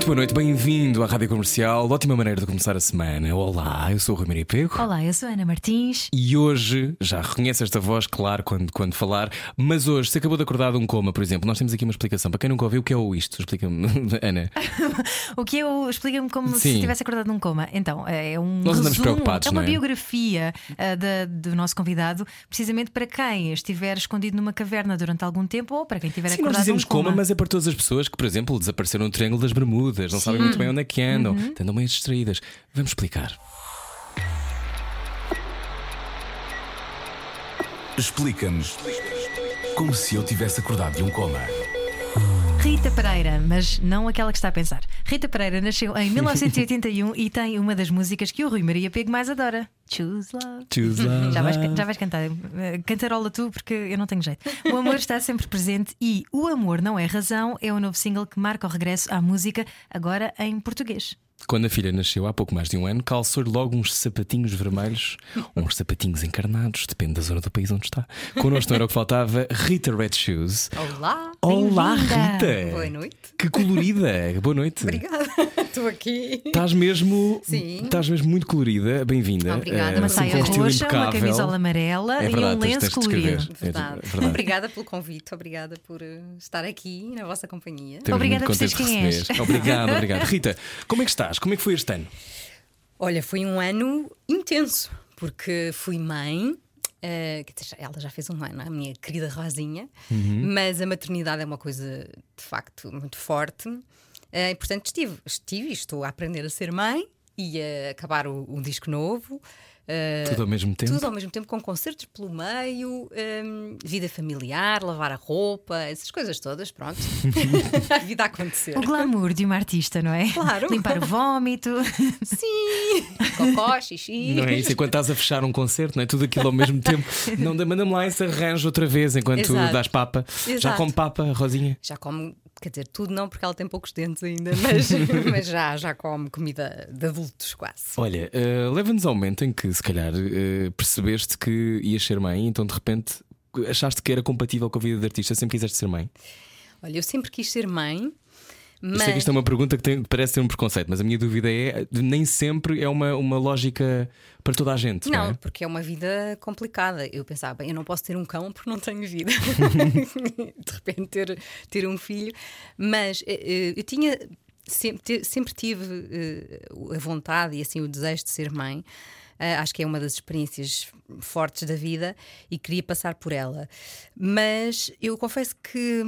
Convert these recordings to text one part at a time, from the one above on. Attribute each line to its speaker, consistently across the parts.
Speaker 1: Muito boa noite, bem-vindo à Rádio Comercial. Ótima maneira de começar a semana. Olá, eu sou o Rui Maria Pego.
Speaker 2: Olá, eu sou a Ana Martins.
Speaker 1: E hoje, já reconhece esta voz, claro, quando, quando falar, mas hoje, se acabou de acordar de um coma, por exemplo, nós temos aqui uma explicação. Para quem nunca ouviu, o que é o isto? Explica-me, Ana.
Speaker 2: O que eu explica-me como
Speaker 1: Sim.
Speaker 2: se tivesse acordado num coma. Então, é um
Speaker 1: Nós andamos
Speaker 2: resumo,
Speaker 1: preocupados,
Speaker 2: é uma
Speaker 1: não é?
Speaker 2: biografia ah, da- do nosso convidado, precisamente para quem estiver escondido numa caverna durante algum tempo ou para quem estiver
Speaker 1: Sim,
Speaker 2: acordado
Speaker 1: nós dizemos
Speaker 2: coma.
Speaker 1: coma, mas é para todas as pessoas que, por exemplo, desapareceram no Triângulo das Bermudas, não sabem muito bem onde é que andam,
Speaker 2: Uhum.
Speaker 1: andam meio distraídas. Vamos explicar.
Speaker 3: Explica-nos como se eu tivesse acordado de um coma.
Speaker 2: Rita Pereira, mas não aquela que está a pensar. Rita Pereira nasceu em 1981 e tem uma das músicas que o Rui Maria Pego mais adora: Choose Love.
Speaker 1: Choose love.
Speaker 2: Já vais, já vais cantar. Cantarola tu, porque eu não tenho jeito. O amor está sempre presente e O Amor Não É Razão é o novo single que marca o regresso à música, agora em português.
Speaker 1: Quando a filha nasceu há pouco mais de um ano, calçou-lhe logo uns sapatinhos vermelhos, uns sapatinhos encarnados, depende da zona do país onde está. Connosco não era o que faltava, Rita Red Shoes.
Speaker 4: Olá,
Speaker 1: Olá,
Speaker 2: Bem-vinda.
Speaker 1: Rita!
Speaker 4: boa noite.
Speaker 1: Que colorida! Boa noite!
Speaker 4: Obrigada, estou aqui.
Speaker 1: Estás mesmo,
Speaker 4: Sim.
Speaker 1: estás mesmo muito colorida, bem-vinda.
Speaker 4: Obrigada.
Speaker 1: Eh,
Speaker 2: Uma saia
Speaker 1: um
Speaker 2: roxa, uma camisola amarela
Speaker 1: É
Speaker 2: e
Speaker 1: verdade,
Speaker 2: um
Speaker 1: tens-
Speaker 2: lenço
Speaker 1: escrever.
Speaker 2: colorido.
Speaker 1: É
Speaker 4: Verdade. Obrigada pelo convite, obrigada por eh, estar aqui na vossa companhia.
Speaker 1: Estamos
Speaker 2: Obrigada por seres quem és.
Speaker 1: Obrigado, obrigado. Rita, como é que estás? Como é que foi este ano?
Speaker 4: Olha, foi um ano intenso, porque fui mãe. dizer, ela já fez um ano, a minha querida Rosinha,
Speaker 1: Uhum.
Speaker 4: mas a maternidade é uma coisa de facto muito forte. Eh, e, portanto, estive, estive e estou a aprender a ser mãe e a acabar o, o disco novo. Eh,
Speaker 1: Tudo ao mesmo tempo?
Speaker 4: Tudo ao mesmo tempo, com concertos pelo meio, hum, vida familiar, lavar a roupa, essas coisas todas, pronto. a vida a acontecer.
Speaker 2: O glamour de uma artista, não é?
Speaker 4: Claro.
Speaker 2: Limpar o vómito.
Speaker 4: Sim! Cocó, xixi.
Speaker 1: Não é isso? Enquanto estás a fechar um concerto, não é? Tudo aquilo ao mesmo tempo. Não, manda-me lá esse arranjo outra vez enquanto
Speaker 4: Exato.
Speaker 1: dás papa. Já
Speaker 4: Exato.
Speaker 1: come papa, Rosinha?
Speaker 4: Já come, quer dizer, tudo não, porque ela tem poucos dentes ainda, mas, mas já, já come comida de adultos quase.
Speaker 1: Olha, eh, leva-nos ao momento em que, se calhar, eh, percebeste que ias ser mãe, então de repente achaste que era compatível com a vida de artista, sempre quiseste ser mãe.
Speaker 4: Olha, eu sempre quis ser mãe, mas.
Speaker 1: sei que isto é uma pergunta que tem- parece ser um preconceito, mas a minha dúvida é: nem sempre é uma, uma lógica para toda a gente. Não,
Speaker 4: Não,
Speaker 1: é?
Speaker 4: porque é uma vida complicada. Eu pensava, eu não posso ter um cão porque não tenho vida. de repente ter, ter um filho. Mas eh, eh, eu tinha sempre, sempre tive eh, a vontade e assim o desejo de ser mãe. Eh, acho que é uma das experiências fortes da vida e queria passar por ela. Mas eu confesso que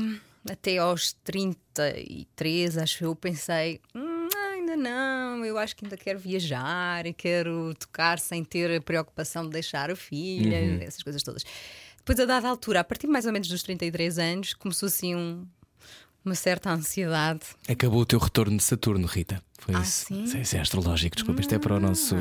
Speaker 4: até aos 33, acho eu, pensei. "Hum, ainda não, eu acho que ainda quero viajar, quero tocar sem ter a preocupação de deixar a filha, essas coisas todas. Depois, a dada altura, a partir mais ou menos dos 33 anos, começou assim um- uma certa ansiedade.
Speaker 1: Acabou o teu retorno de Saturno, Rita. Foi
Speaker 4: Ah,
Speaker 1: isso.
Speaker 4: sim?
Speaker 1: Isso é- é astrológico, desculpa, isto é para o nosso,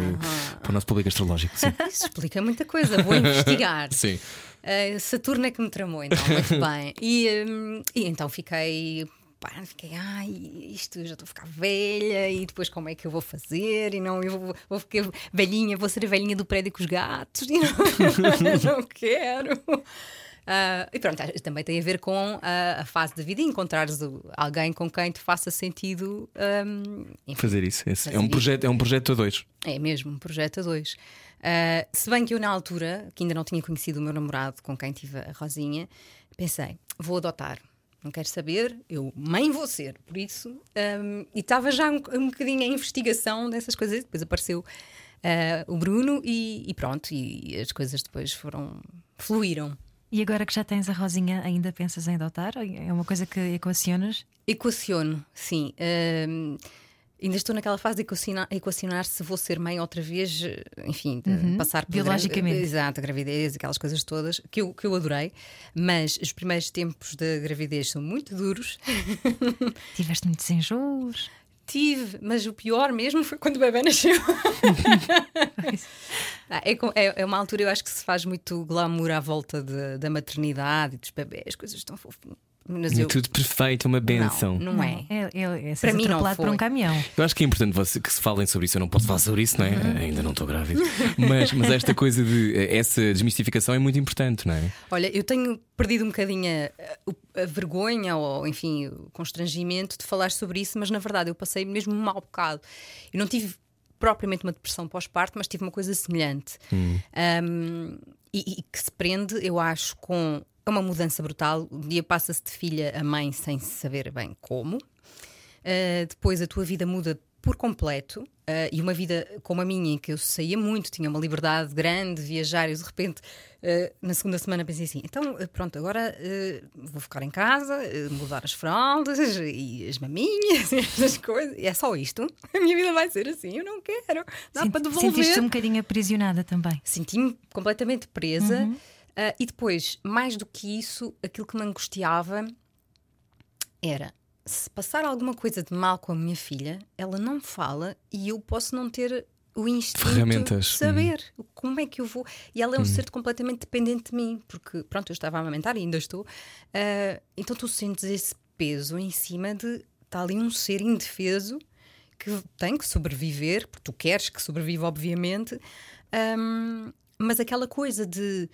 Speaker 1: para o nosso público astrológico. Sim.
Speaker 4: Isso explica muita coisa, vou investigar.
Speaker 1: sim.
Speaker 4: Uh, Saturno é que me tramou, então, muito bem. E, hum, e então fiquei. Pá, fiquei, ai, isto já estou a ficar velha, e depois como é que eu vou fazer? E não, eu vou, vou ficar velhinha, vou ser a velhinha do prédio com os gatos, e não, não quero. Ah, e pronto, também tem a ver com a, a fase da vida e encontrares alguém com quem te faça sentido. hum, enfim,
Speaker 1: Fazer isso. esse- é,
Speaker 4: Fazer
Speaker 1: um
Speaker 4: isso.
Speaker 1: projeto, é um projeto a dois.
Speaker 4: é mesmo, um projeto a dois. Ah, se bem que eu, na altura, que ainda não tinha conhecido o meu namorado com quem tive a Rosinha, pensei, vou adotar. Não quero saber, eu mãe vou ser. Por isso, ahm, e estava já um, um bocadinho em investigação dessas coisas. Depois apareceu ah, o Bruno e, e pronto, e as coisas depois foram. fluíram.
Speaker 2: E agora que já tens a Rosinha, ainda pensas em adotar? É uma coisa que equacionas?
Speaker 4: Equaciono, sim. Ainda estou naquela fase de equacionar, equacionar se vou ser mãe outra vez, eh, enfim, de passar por gra-
Speaker 2: biologicamente.
Speaker 4: Exato, a gravidez, aquelas coisas todas, que eu, que eu adorei, mas os primeiros tempos da gravidez são muito duros.
Speaker 2: Tiveste muitos enjoos?
Speaker 4: Tive, mas o pior mesmo foi quando o bebê nasceu. Ah, é, é- é uma altura, eu acho que se faz muito glamour à volta de- da maternidade e dos bebés, as coisas estão fofinhas. Mas
Speaker 1: É
Speaker 4: eu,
Speaker 1: tudo perfeito, uma benção.
Speaker 4: Não, não é.
Speaker 2: É, é, é
Speaker 4: Para mim não
Speaker 2: por
Speaker 4: foi.
Speaker 2: um caminhão.
Speaker 1: Eu acho que é importante você, que se falem sobre isso. Eu não posso falar sobre isso, não é? Ainda não estou grávida. Mas, mas esta coisa de. Essa desmistificação é muito importante, não é?
Speaker 4: Olha, eu tenho perdido um bocadinho a, a vergonha ou, enfim, o constrangimento de falar sobre isso, mas na verdade eu passei mesmo um mau bocado. Eu não tive propriamente uma depressão pós-parto, mas tive uma coisa semelhante. Um, e, e que se prende, eu acho, com é uma mudança brutal. Um dia passa-se de filha a mãe sem saber bem como. Uh, depois a tua vida muda por completo. uh, e uma vida como a minha, em que eu saía muito, tinha uma liberdade grande, viajar, e de repente, uh, na segunda semana, pensei assim: então, pronto, agora uh, vou ficar em casa, mudar as fraldas e as maminhas e essas coisas. E é só isto. A minha vida vai ser assim, eu não quero. Dá para devolver.
Speaker 2: Sentiste-te um bocadinho aprisionada também.
Speaker 4: Senti-me completamente presa. Ah, e depois, mais do que isso, aquilo que me angustiava era se passar alguma coisa de mal com a minha filha, ela não fala e eu posso não ter o instinto de saber como é que eu vou. E ela é um ser completamente dependente de mim, porque pronto, eu estava a amamentar e ainda estou. Ah, então tu sentes esse peso em cima de está ali um ser indefeso que tem que sobreviver, porque tu queres que sobreviva, obviamente, Ahm, mas aquela coisa de,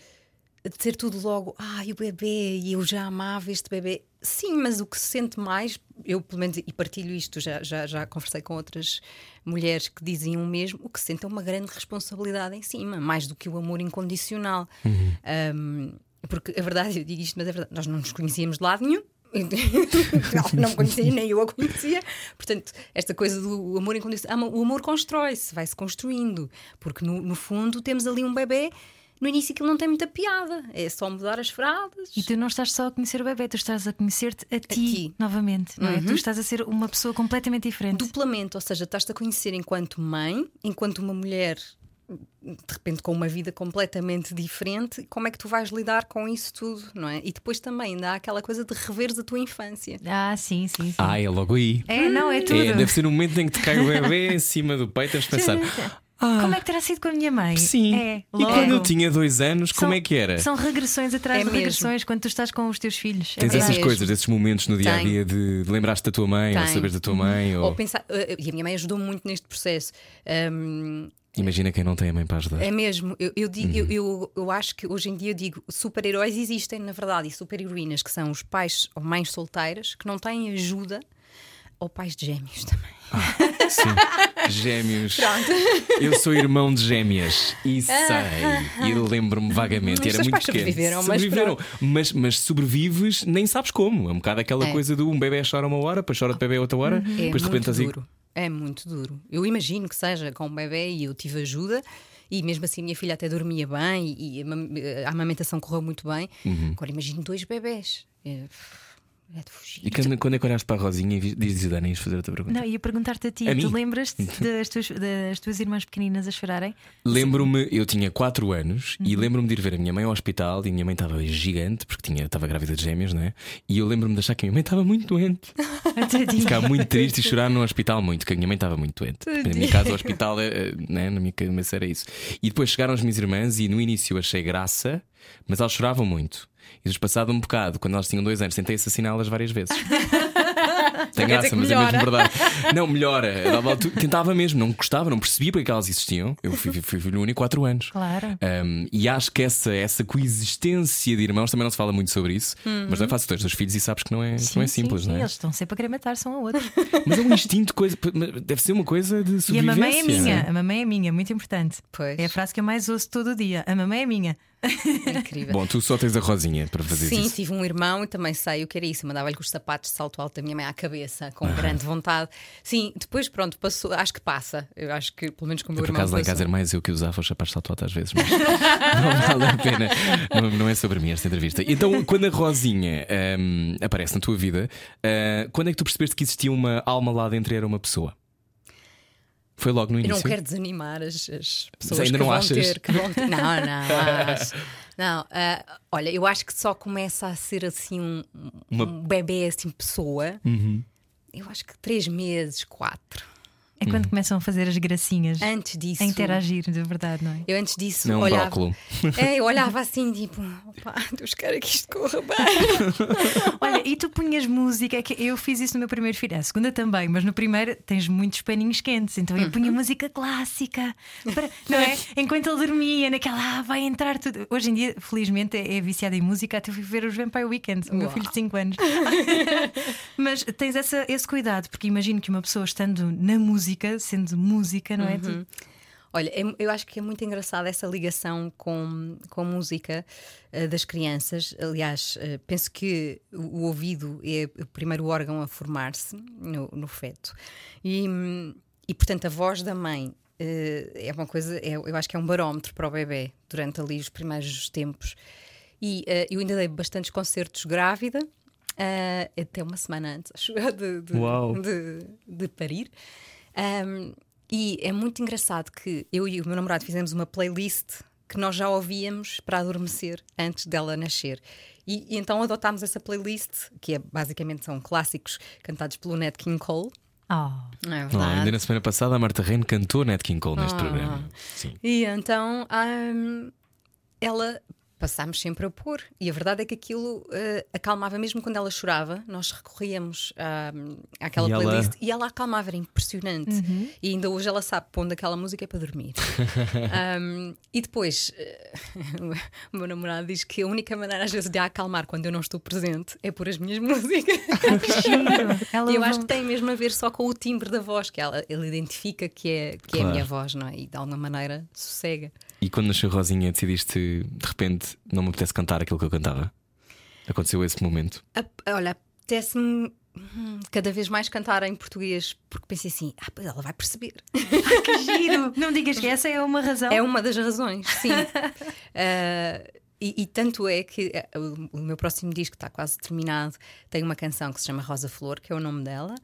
Speaker 4: de ser tudo logo, ai, o bebê, e eu já amava este bebê. Sim, mas o que se sente mais, eu pelo menos, e partilho isto, já, já, já conversei com outras mulheres que diziam o mesmo, o que se sente é uma grande responsabilidade em cima, mais do que o amor incondicional. Ahm, porque a verdade, eu digo isto, mas é verdade, nós não nos conhecíamos de lado nenhum. Ela não conhecia, nem eu a conhecia. Portanto, esta coisa do amor incondicional. ah, O amor constrói-se, vai-se construindo. Porque no, no fundo temos ali um bebê. No início aquilo não tem muita piada. É só mudar as fraldas.
Speaker 2: E tu não estás só a conhecer o bebê, tu estás a conhecer-te a ti,
Speaker 4: ti.
Speaker 2: novamente, não é? Tu estás a ser uma pessoa completamente diferente.
Speaker 4: Duplamente, ou seja, estás-te a conhecer enquanto mãe, enquanto uma mulher. De repente, com uma vida completamente diferente, como é que tu vais lidar com isso tudo, não é? E depois também ainda há aquela coisa de reveres a tua infância.
Speaker 2: Ah, sim, sim, sim.
Speaker 1: Ah, é logo aí.
Speaker 2: É, não, é tudo.
Speaker 1: É, deve ser um momento em que te cai o bebê em cima do peito, tens de pensar.
Speaker 2: Como é que terá sido com a minha mãe?
Speaker 1: Sim.
Speaker 2: É,
Speaker 1: e quando eu tinha dois anos, como
Speaker 2: São-
Speaker 1: é que era?
Speaker 2: São regressões atrás
Speaker 4: É
Speaker 2: de
Speaker 4: mesmo.
Speaker 2: regressões quando tu estás com os teus filhos. É
Speaker 1: Tens
Speaker 2: verdade.
Speaker 1: essas
Speaker 4: mesmo.
Speaker 1: coisas, esses momentos no dia a dia de, de lembrar-te da tua mãe ou
Speaker 4: Tem.
Speaker 1: saberes da tua mãe. Ou...
Speaker 4: Ou pensar, eh, e a minha mãe ajudou muito neste processo. Ahm,
Speaker 1: Imagina quem não tem a mãe para ajudar.
Speaker 4: é mesmo, eu, eu, digo,
Speaker 1: Uhum.
Speaker 4: eu, eu, eu acho que hoje em dia eu digo super-heróis existem, na verdade, e super-heroínas, que são os pais ou mães solteiras que não têm ajuda, ou pais de gêmeos também.
Speaker 1: Sim. Gêmeos. Eu sou irmão de gêmeas e sei. E lembro-me vagamente.
Speaker 4: Os
Speaker 1: Era muito
Speaker 4: pais
Speaker 1: pequeno.
Speaker 4: sobreviveram, mas
Speaker 1: Sobreviveram. Mas, mas sobrevives, nem sabes como. É um bocado aquela
Speaker 4: É.
Speaker 1: coisa do um bebê chora uma hora, depois chora de bebê outra hora,
Speaker 4: É
Speaker 1: depois de repente
Speaker 4: muito
Speaker 1: estás aí.
Speaker 4: duro. É muito duro. Eu imagino que seja com um bebê e eu tive ajuda. E mesmo assim, minha filha até dormia bem e a amamentação correu muito bem.
Speaker 1: Uhum.
Speaker 4: Agora, imagino dois bebés. É, é de fugir.
Speaker 1: E quando, quando é que olhaste para a Rosinha e dizes, Dani, ias fazer outra pergunta?
Speaker 2: Não, ia perguntar-te a ti,
Speaker 1: A
Speaker 2: tu lembras-te das tuas, das tuas irmãs pequeninas a chorarem?
Speaker 1: Lembro-me, eu tinha 4 anos e
Speaker 2: Uhum.
Speaker 1: lembro-me de ir ver a minha mãe ao hospital e a minha mãe estava gigante porque tinha, estava grávida de gêmeos, não é? E eu lembro-me de achar que a minha mãe estava muito doente.
Speaker 2: Tadinha.
Speaker 1: Ficar muito triste e chorar no hospital muito, que a minha mãe estava muito doente. Na minha casa, o hospital, eh, né, na minha cabeça era isso. E depois chegaram as minhas irmãs e no início eu achei graça, mas elas choravam muito. E depois, passado um bocado, quando elas tinham dois anos, tentei assassiná-las várias vezes. Tem graça, mas é mesmo
Speaker 4: melhora.
Speaker 1: verdade. Não, melhora. Tentava mesmo, não gostava, não percebia porque é que elas existiam. Eu fui, fui filho único 4 anos.
Speaker 2: Claro.
Speaker 1: Um, e acho que essa, essa coexistência de irmãos também não se fala muito sobre isso, mas não é fácil. Tu tens dois filhos e sabes que não é,
Speaker 2: Sim,
Speaker 1: não é
Speaker 2: sim,
Speaker 1: simples,
Speaker 2: sim,
Speaker 1: não é?
Speaker 2: Eles estão sempre a querer matar-se um ao outro.
Speaker 1: Mas é um instinto, coisa, deve ser uma coisa de
Speaker 2: E a
Speaker 1: sobrevivência.
Speaker 2: mamãe é minha, a mamãe é minha, muito importante.
Speaker 4: Pois.
Speaker 2: É a frase que eu mais ouço todo o dia. A mamãe é minha.
Speaker 4: É incrível.
Speaker 1: Bom, tu só tens a Rosinha para fazer
Speaker 4: Sim,
Speaker 1: isso.
Speaker 4: tive um irmão e também sei o que era isso. Eu Mandava-lhe com os sapatos de salto alto da minha mãe à cabeça, com grande vontade. Sim, depois, pronto, passou. Acho que passa. Eu acho que, pelo menos com o meu
Speaker 1: Por
Speaker 4: irmão.
Speaker 1: acaso lá em casa era mais eu que usava os sapatos de salto alto às vezes, mas não vale a pena. Não, não é sobre mim esta entrevista. Então, quando a Rosinha hum, aparece na tua vida, ah, quando é que tu percebeste que existia uma alma lá dentro e era uma pessoa? Foi logo no
Speaker 4: Eu
Speaker 1: início?
Speaker 4: não quero desanimar as, as pessoas
Speaker 1: ainda
Speaker 4: que
Speaker 1: não
Speaker 4: vão
Speaker 1: achas?
Speaker 4: ter. Que vão ter. Não, não. Não, ah, olha, eu acho que só começa a ser assim um,
Speaker 1: Uma-
Speaker 4: um bebê assim pessoa eu acho que três meses, quatro.
Speaker 2: É quando começam a fazer as gracinhas.
Speaker 4: Antes disso.
Speaker 2: A interagir, de verdade, não é?
Speaker 4: Eu antes disso
Speaker 1: Não é um
Speaker 4: olhava.
Speaker 1: brócolo.
Speaker 4: É, eu olhava assim, tipo, opa, Deus queira que isto corra bem.
Speaker 2: Olha, e tu punhas música, que eu fiz isso no meu primeiro filho, a segunda também, mas no primeiro tens muitos paninhos quentes, então eu punha música clássica, para- não é? Enquanto ele dormia, naquela, ah, vai entrar tudo. Hoje em dia, felizmente, é, é viciado em música, até fui ver os Vampire Weekends, o meu
Speaker 4: Uau.
Speaker 2: filho de 5 anos. mas tens essa, esse cuidado, porque imagino que uma pessoa estando na música, sendo música, não é? Tu-
Speaker 4: Olha, é- eu acho que é muito engraçada essa ligação com, com a música eh, das crianças. Aliás, eh, penso que o, o ouvido é o primeiro órgão a formar-se no, no feto. E, e, portanto, a voz da mãe. eh, é uma coisa, é- eu acho que é um barómetro para o bebê durante ali os primeiros tempos. E eu ainda dei bastantes concertos grávida, até uma semana antes, acho de, de, de, de parir. Um, e é muito engraçado que eu e o meu namorado fizemos uma playlist que nós já ouvíamos para adormecer antes dela nascer. E, e então adotámos essa playlist, que é basicamente são clássicos cantados pelo Nat King Cole.
Speaker 2: Oh.
Speaker 4: É
Speaker 1: Oh, ainda na semana passada a Marta Reino cantou Nat King Cole neste
Speaker 4: Ah.
Speaker 1: programa. Sim.
Speaker 4: E então hum, ela passámos sempre a pôr. E a verdade é que aquilo eh, acalmava, mesmo quando ela chorava, nós recorríamos hum, àquela
Speaker 1: E ela-
Speaker 4: playlist e ela acalmava, era impressionante. E ainda hoje ela sabe pondo aquela música é para dormir. Hum, e depois eh, o meu namorado diz que a única maneira às vezes de a acalmar quando eu não estou presente é pôr as minhas músicas.
Speaker 2: Ela
Speaker 4: E eu acho que tem mesmo a ver só com o timbre da voz, que ela, ele identifica que é, que é a
Speaker 1: Claro.
Speaker 4: minha voz, não é? E de alguma maneira sossega.
Speaker 1: E quando nasceu Rosinha, decidiste de repente não me apetece cantar aquilo que eu cantava? Aconteceu esse momento.
Speaker 4: A- olha, apetece-me hum, cada vez mais cantar em português, porque pensei assim, ah, pois ela vai perceber.
Speaker 2: Que giro! Não digas que essa é uma razão.
Speaker 4: É uma das razões, sim. Ah, e, e tanto é que eh, o, meu próximo disco está quase terminado. Tem uma canção que se chama Rosa Flor, que é o nome dela.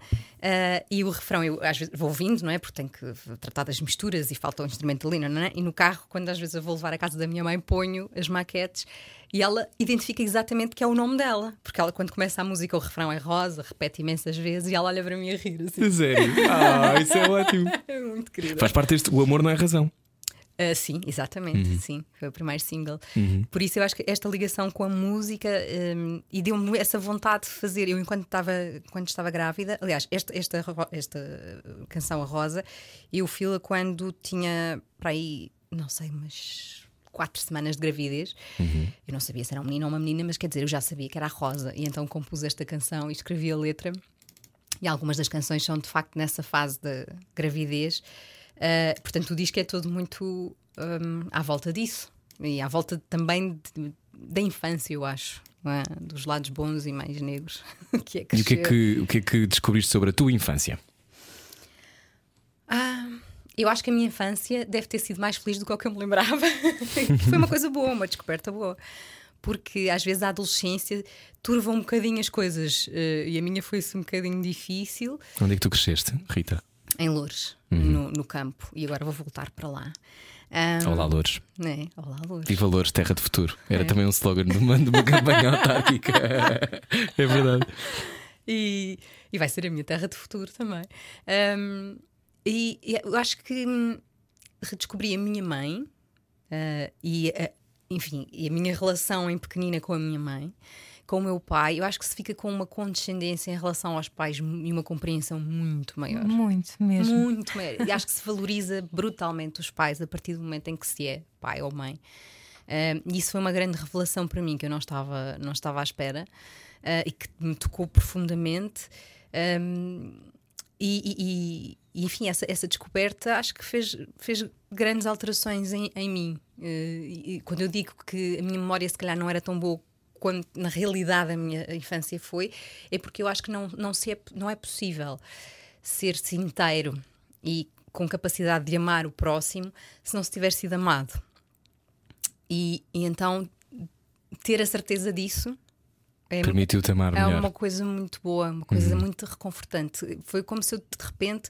Speaker 4: Ah, e o refrão eu às vezes vou ouvindo, não é? Porque tenho que tratar das misturas e falta o instrumento ali, não é? E no carro, quando às vezes eu vou levar à casa da minha mãe, ponho as maquetes e ela identifica exatamente que é o nome dela. Porque ela, quando começa a música, o refrão é rosa, repete imensas vezes e ela olha para mim a rir. Assim.
Speaker 1: Sério? Ah, isso é ótimo.
Speaker 4: É muito querida.
Speaker 1: Faz parte deste. O amor não é razão.
Speaker 4: Ah, sim, exatamente,
Speaker 1: Uhum.
Speaker 4: sim, foi o primeiro single. Por isso eu acho que esta ligação com a música hum, e deu-me essa vontade de fazer. Eu, enquanto estava, quando estava grávida, aliás, esta, esta, esta canção, A Rosa, eu fui-la quando tinha para aí, não sei, umas quatro semanas de gravidez. Eu não sabia se era um menino ou uma menina, mas quer dizer, eu já sabia que era a Rosa. E então compus esta canção e escrevi a letra. E algumas das canções são de facto nessa fase de gravidez. Uh, portanto, o disco é todo muito um, à volta disso. E à volta também da infância, eu acho. é? Dos lados bons e mais negros. que é
Speaker 1: E o que é que, o que, é que descobriste sobre a tua infância?
Speaker 4: Ah, eu acho que a minha infância deve ter sido mais feliz do que o que eu me lembrava. Foi uma coisa boa, uma descoberta boa. Porque às vezes a adolescência turva um bocadinho as coisas. eh, e a minha foi-se um bocadinho difícil.
Speaker 1: Onde é que tu cresceste, Rita?
Speaker 4: Em Loures, no, no campo. E agora vou voltar para lá. Ah,
Speaker 1: Olá, Louros.
Speaker 4: né? Olá, Loures.
Speaker 1: Viva terra de futuro. Era
Speaker 4: É.
Speaker 1: também um slogan de uma, de uma campanha autárquica. É verdade.
Speaker 4: e, e vai ser a minha terra de futuro também. Um, e, e eu acho que hum, redescobri a minha mãe ah, e, a- enfim, e a minha relação em pequenina com a minha mãe, com o meu pai. Eu acho que se fica com uma condescendência em relação aos pais e uma compreensão muito maior.
Speaker 2: Muito mesmo.
Speaker 4: Muito maior. E acho que se valoriza brutalmente os pais a partir do momento em que se é pai ou mãe. E isso foi uma grande revelação para mim que eu não estava, não estava à espera uh, e que me tocou profundamente. Um, e, e- e- enfim, essa, essa descoberta acho que fez, fez grandes alterações em, em mim. Uh, e quando eu digo que a minha memória se calhar não era tão boa quando na realidade a minha infância foi, é porque eu acho que não, não, se é, não é possível ser-se inteiro e com capacidade de amar o próximo se não se tiver sido amado. E, e então ter a certeza disso é,
Speaker 1: Permitiu-te amar
Speaker 4: é
Speaker 1: melhor. Uhum.
Speaker 4: uma coisa muito boa, uma coisa muito reconfortante. Foi como se eu de repente,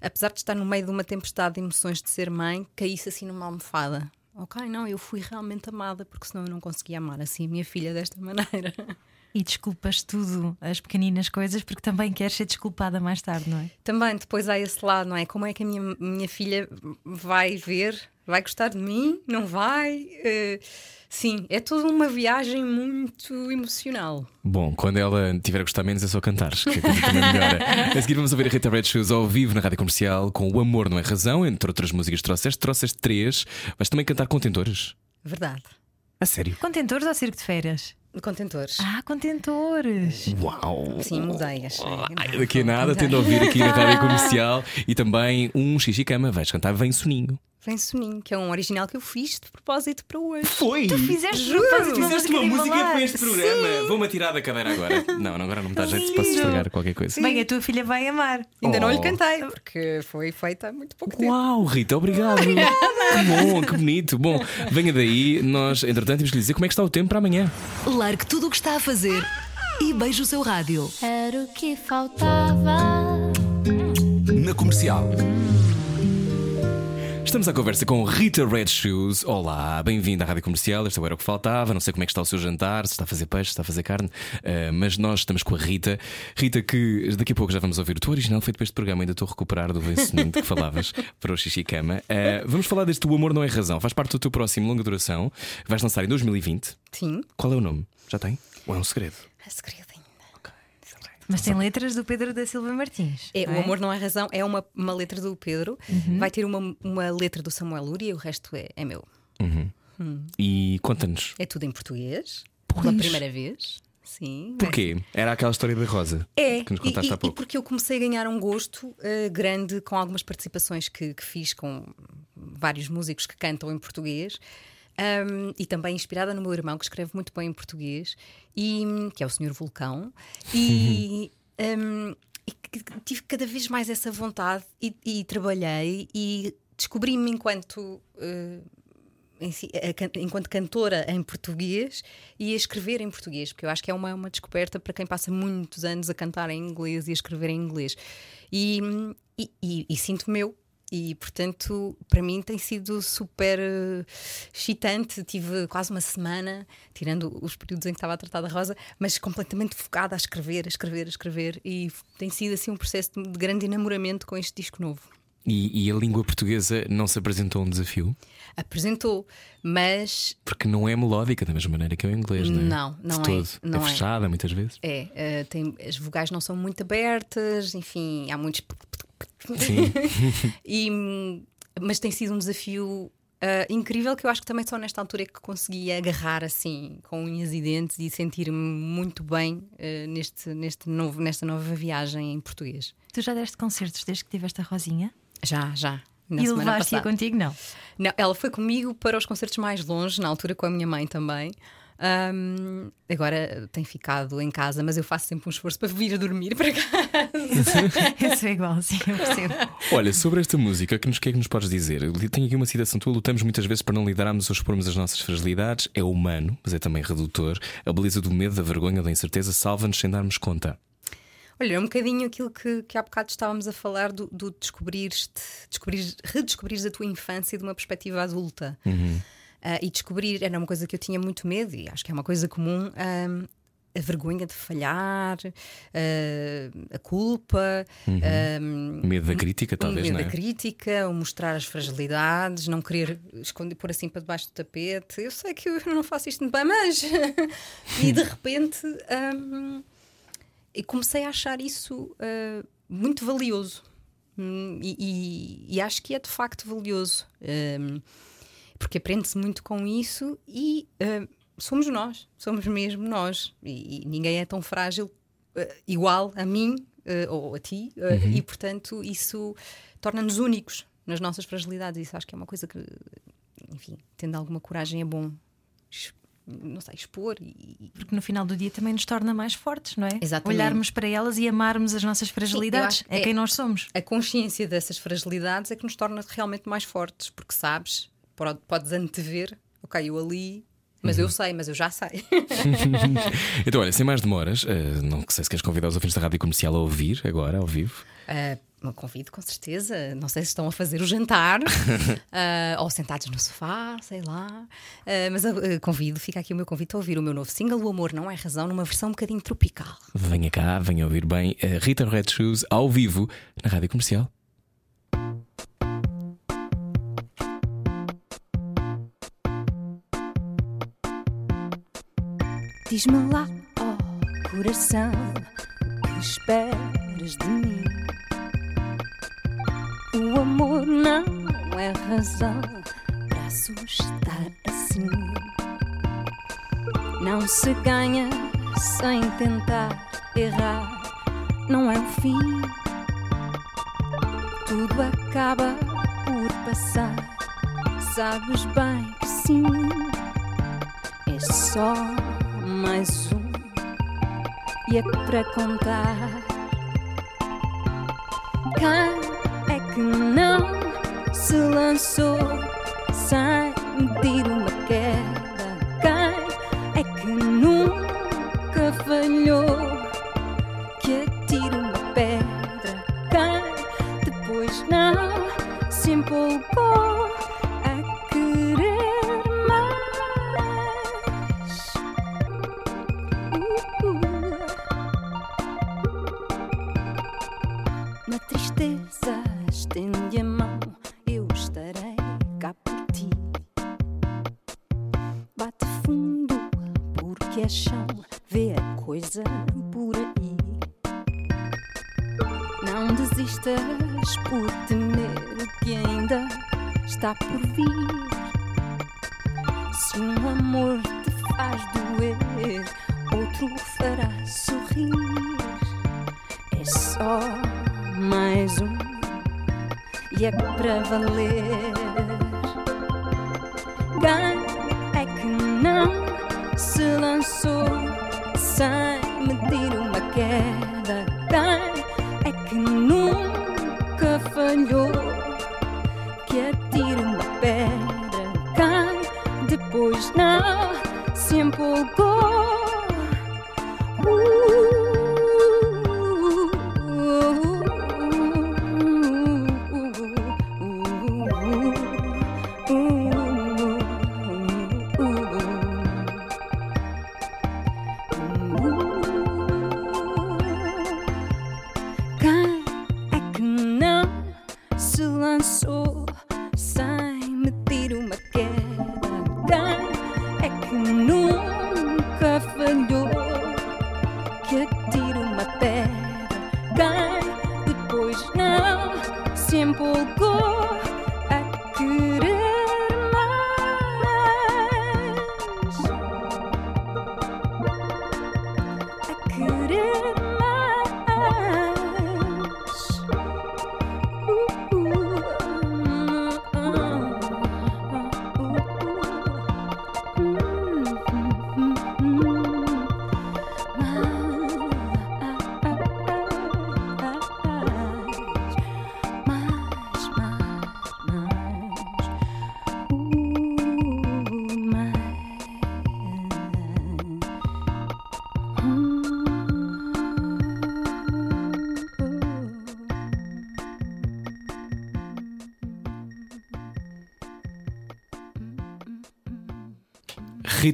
Speaker 4: apesar de estar no meio de uma tempestade de emoções de ser mãe, caísse assim numa almofada. Ok, não, eu fui realmente amada, porque senão eu não conseguia amar assim a minha filha desta maneira.
Speaker 2: E desculpas tudo, as pequeninas coisas, porque também queres ser desculpada mais tarde, não é?
Speaker 4: Também depois há esse lado, não é? Como é que a minha, minha filha vai ver? Vai gostar de mim? Não vai? Uh, sim, é toda uma viagem muito emocional.
Speaker 1: Bom, quando ela tiver a gostar menos é só cantar, que a coisa também melhora. a seguir vamos ouvir a Rita Red Shoes ao vivo na rádio comercial com O Amor Não é Razão, entre outras músicas trouxeste. Trouxeste três. Vais também cantar contentores?
Speaker 4: Verdade.
Speaker 1: A sério?
Speaker 2: Contentores ou circo de feiras?
Speaker 4: Contentores.
Speaker 2: Ah, contentores.
Speaker 1: Uau!
Speaker 4: Sim, mudei. Achei.
Speaker 1: Ai, daqui a nada, tendo a ouvir aqui na rádio comercial e também um xixi cama. Vais cantar Vem Soninho.
Speaker 4: Vem Soninho, que é um original que eu fiz de propósito para hoje.
Speaker 1: Foi!
Speaker 2: Tu fizeste de propósito
Speaker 1: Fizeste
Speaker 2: uma
Speaker 1: uma
Speaker 2: música
Speaker 1: para este programa. Vou-me atirar da cadeira agora. Não, não, agora não me dá jeito se posso estragar qualquer coisa.
Speaker 2: Bem, a tua filha vai amar.
Speaker 4: Ainda não lhe
Speaker 1: Oh.
Speaker 4: cantei, porque foi feita há muito pouco tempo.
Speaker 1: Uau, Rita, obrigado. Que bom, que bonito. Bom, venha daí. Nós, entretanto, temos que lhe dizer como é que está o tempo para amanhã.
Speaker 5: Largue tudo o que está a fazer e beije o seu rádio.
Speaker 6: Era o que faltava.
Speaker 3: Na comercial.
Speaker 1: Estamos à conversa com Rita Red Shoes. Olá, bem-vinda à Rádio Comercial. Este era o que faltava. Não sei como é que está o seu jantar, se está a fazer peixe, se está a fazer carne, Uh, mas nós estamos com a Rita. Rita, que daqui a pouco já vamos ouvir o teu original feito para este programa. Ainda estou a recuperar do vencimento que falavas para o Xixi Cama. Uh, vamos falar deste O Amor Não é Razão. Faz parte do teu próximo longa duração. Vais lançar em 2020.
Speaker 4: Sim,
Speaker 1: Qual é o nome? Já tem? Ou é um segredo?
Speaker 4: é segredo.
Speaker 2: Mas tem letras do Pedro da Silva Martins.
Speaker 4: É,
Speaker 2: não
Speaker 4: O Amor Não é Razão é uma, uma letra do Pedro, vai ter uma, uma letra do Samuel Lúria e o resto é, é meu.
Speaker 1: E conta-nos.
Speaker 4: É tudo em português, pela primeira vez. Sim.
Speaker 1: Porquê? Era aquela história da Rosa
Speaker 4: É,
Speaker 1: que nos
Speaker 4: e,
Speaker 1: contaste
Speaker 4: e-
Speaker 1: há pouco.
Speaker 4: e porque eu comecei a ganhar um gosto eh, grande com algumas participações que, que fiz com vários músicos que cantam em português. Ahm, e também inspirada no meu irmão, que escreve muito bem em português, e, que é o Senhor Vulcão. E, que tive cada vez mais essa vontade e, e trabalhei e descobri-me enquanto. em si- a can- enquanto cantora em português e a escrever em português, porque eu acho que é uma, uma descoberta para quem passa muitos anos a cantar em inglês e a escrever em inglês. E, e, e, e sinto meu. E portanto, para mim tem sido super eh, excitante. Tive quase uma semana, tirando os períodos em que estava a tratar da Rosa, mas completamente focada a escrever, a escrever, a escrever. E tem sido assim um processo de de grande enamoramento com este disco novo.
Speaker 1: E, e a língua portuguesa não se apresentou um desafio?
Speaker 4: Apresentou, mas
Speaker 1: Porque não é melódica da mesma maneira que é o inglês, não é?
Speaker 4: Não, não
Speaker 1: De
Speaker 4: é,
Speaker 1: todo.
Speaker 4: não é.
Speaker 1: fechada muitas vezes.
Speaker 4: É, eh, tem, as vogais não são muito abertas, enfim, há muitos.
Speaker 1: Sim.
Speaker 4: E, mas tem sido um desafio ah, incrível que eu acho que também só nesta altura é que consegui agarrar assim com unhas e dentes e sentir-me muito bem ah, neste, neste novo, nesta nova viagem em português.
Speaker 2: Tu já deste concertos desde que tiveste a Rosinha?
Speaker 4: Já, já. Na
Speaker 2: e levaste-a contigo? Não.
Speaker 4: Não, ela foi comigo para os concertos mais longe, na altura com a minha mãe também. Ahm, agora tem ficado em casa, mas eu faço sempre um esforço para vir a dormir para cá.
Speaker 2: Eu sou igual, sim, eu percebo.
Speaker 1: Olha, sobre esta música, que nos, que é que nos podes dizer? Tenho aqui uma citação tua: lutamos muitas vezes para não lidarmos ou expormos as nossas fragilidades. É humano, mas é também redutor. A beleza do medo, da vergonha, da incerteza salva-nos sem darmos conta.
Speaker 4: Olha, é um bocadinho aquilo que, que há bocado estávamos a falar do, do descobrires, descobrir, redescobrires a tua infância de uma perspectiva adulta. Ah, e descobrir era uma coisa que eu tinha muito medo, e acho que é uma coisa comum. a vergonha de falhar, ah, a culpa, ahm,
Speaker 1: O medo da crítica,
Speaker 4: o
Speaker 1: talvez,
Speaker 4: medo
Speaker 1: não é?
Speaker 4: da crítica, o mostrar as fragilidades, não querer esconder, pôr assim para debaixo do tapete. Eu sei que eu não faço isto bem, mas. e de repente. hum, e comecei a achar isso ah, muito valioso. Hum, e, e- e acho que é de facto valioso. Hum, porque aprende-se muito com isso e hum, somos nós, somos mesmo nós. E, e ninguém é tão frágil ah, igual a mim ah, ou a ti, ah, e portanto isso torna-nos únicos nas nossas fragilidades. Isso acho que é uma coisa que, enfim, tendo alguma coragem é bom. Não sei, expor e,
Speaker 2: Porque no final do dia também nos torna mais fortes, não é?
Speaker 4: Exatamente.
Speaker 2: Olharmos para elas e amarmos as nossas fragilidades.
Speaker 4: acho-
Speaker 2: é,
Speaker 4: é-
Speaker 2: quem nós somos.
Speaker 4: a consciência dessas fragilidades é que nos torna realmente mais fortes, porque sabes, podes antever, ok, eu ali, mas eu sei, mas eu já sei.
Speaker 1: Então, olha, sem mais demoras, eh, não sei se queres convidar os ouvintes da rádio comercial a ouvir agora, ao vivo.
Speaker 7: Me convido com certeza. Não sei se estão a fazer o jantar ah, ou sentados no sofá, sei lá. Mas convido, fica aqui o meu convite a ouvir o meu novo single, O Amor Não É Razão, numa versão um bocadinho tropical.
Speaker 1: Venha cá, venha ouvir bem Rita Red Shoes ao vivo na rádio comercial.
Speaker 4: Diz-me lá, oh coração, que esperas de mim? O amor não é razão para assustar assim. Não se ganha sem tentar errar, não é o fim. Tudo acaba por passar, sabes bem que sim. É só mais um e é para contar. Quem é que não se lançou sem medir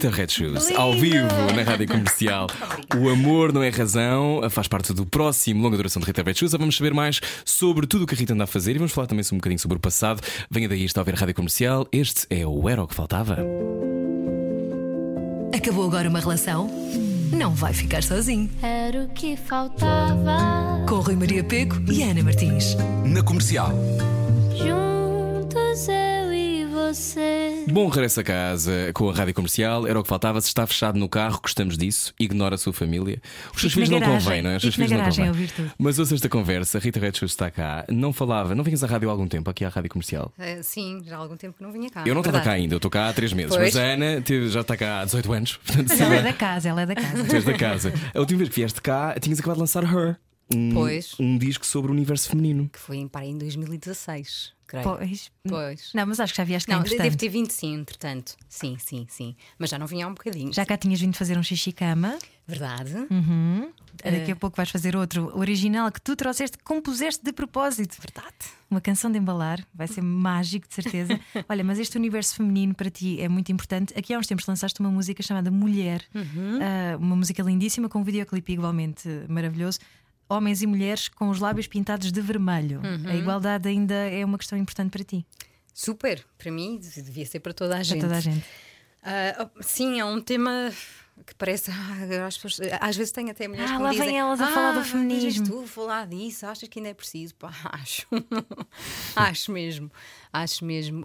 Speaker 1: Rita Red Shoes, ao vivo na rádio comercial. O amor não é razão, faz parte do próximo longa duração de Rita Red Shoes. Vamos saber mais sobre tudo o que a Rita anda a fazer e vamos falar também um bocadinho sobre o passado. Venha daí, está a ver a rádio comercial. Este é o Era o que Faltava.
Speaker 6: Acabou agora uma relação? Não vai ficar sozinho.
Speaker 4: Era o que faltava.
Speaker 6: Com Rui Maria Peco e Ana Martins.
Speaker 3: Na comercial.
Speaker 4: Juntos eu e você.
Speaker 1: Bom regresso a casa com a rádio comercial. Era o que faltava. Se está fechado no carro, gostamos disso. Ignora a sua família. Os seus filhos não
Speaker 2: garagem.
Speaker 1: convém, não é? Os seus filhos não convém.
Speaker 2: tudo.
Speaker 1: Mas ouça esta conversa. Rita Red Shoes está cá. Não falava, não vinhas à rádio há algum tempo, aqui à rádio comercial.
Speaker 7: Ah, sim, já há algum tempo que não vinha cá.
Speaker 1: Eu não estava cá ainda, eu estou cá há 3 meses.
Speaker 7: Pois.
Speaker 1: Mas a Ana já está cá há 18 anos. Portanto,
Speaker 2: Mas ela é da casa, ela é da casa.
Speaker 1: Tu és da casa. A última vez que vieste cá, tinhas acabado de lançar Her. Um,
Speaker 7: Pois.
Speaker 1: um disco sobre o universo feminino.
Speaker 7: Que foi em, pá, em 2016, creio.
Speaker 2: Pois.
Speaker 7: Pois.
Speaker 2: Não, mas acho que já vieste cá
Speaker 7: Não,
Speaker 2: entretanto.
Speaker 7: deve ter vindo sim, entretanto. Sim, sim, sim. Mas já não vinha há um bocadinho.
Speaker 2: Já cá tinhas vindo fazer um xixi cama.
Speaker 4: Verdade.
Speaker 2: Uhum.
Speaker 4: Eh,
Speaker 2: Daqui a pouco vais fazer outro original que tu trouxeste, compuseste de propósito.
Speaker 4: Verdade.
Speaker 2: Uma canção de embalar, vai ser mágico, de certeza. Olha, mas este universo feminino para ti é muito importante. Aqui há uns tempos lançaste uma música chamada Mulher, Ah, uma música lindíssima com um videoclipe igualmente maravilhoso. Homens e mulheres com os lábios pintados de vermelho. A igualdade ainda é uma questão importante para ti,
Speaker 4: Super. Para mim, devia ser para toda a
Speaker 2: para
Speaker 4: gente.
Speaker 2: toda a gente.
Speaker 4: Ah, oh, sim, é um tema que parece. ah, pessoas- às vezes tem até mulheres
Speaker 2: Ah,
Speaker 4: que
Speaker 2: lá vem
Speaker 4: dizem,
Speaker 2: elas a falar do
Speaker 4: "Ah,
Speaker 2: feminismo."
Speaker 4: tu falar disso, achas que ainda é preciso? Pá, acho. acho mesmo. Acho mesmo.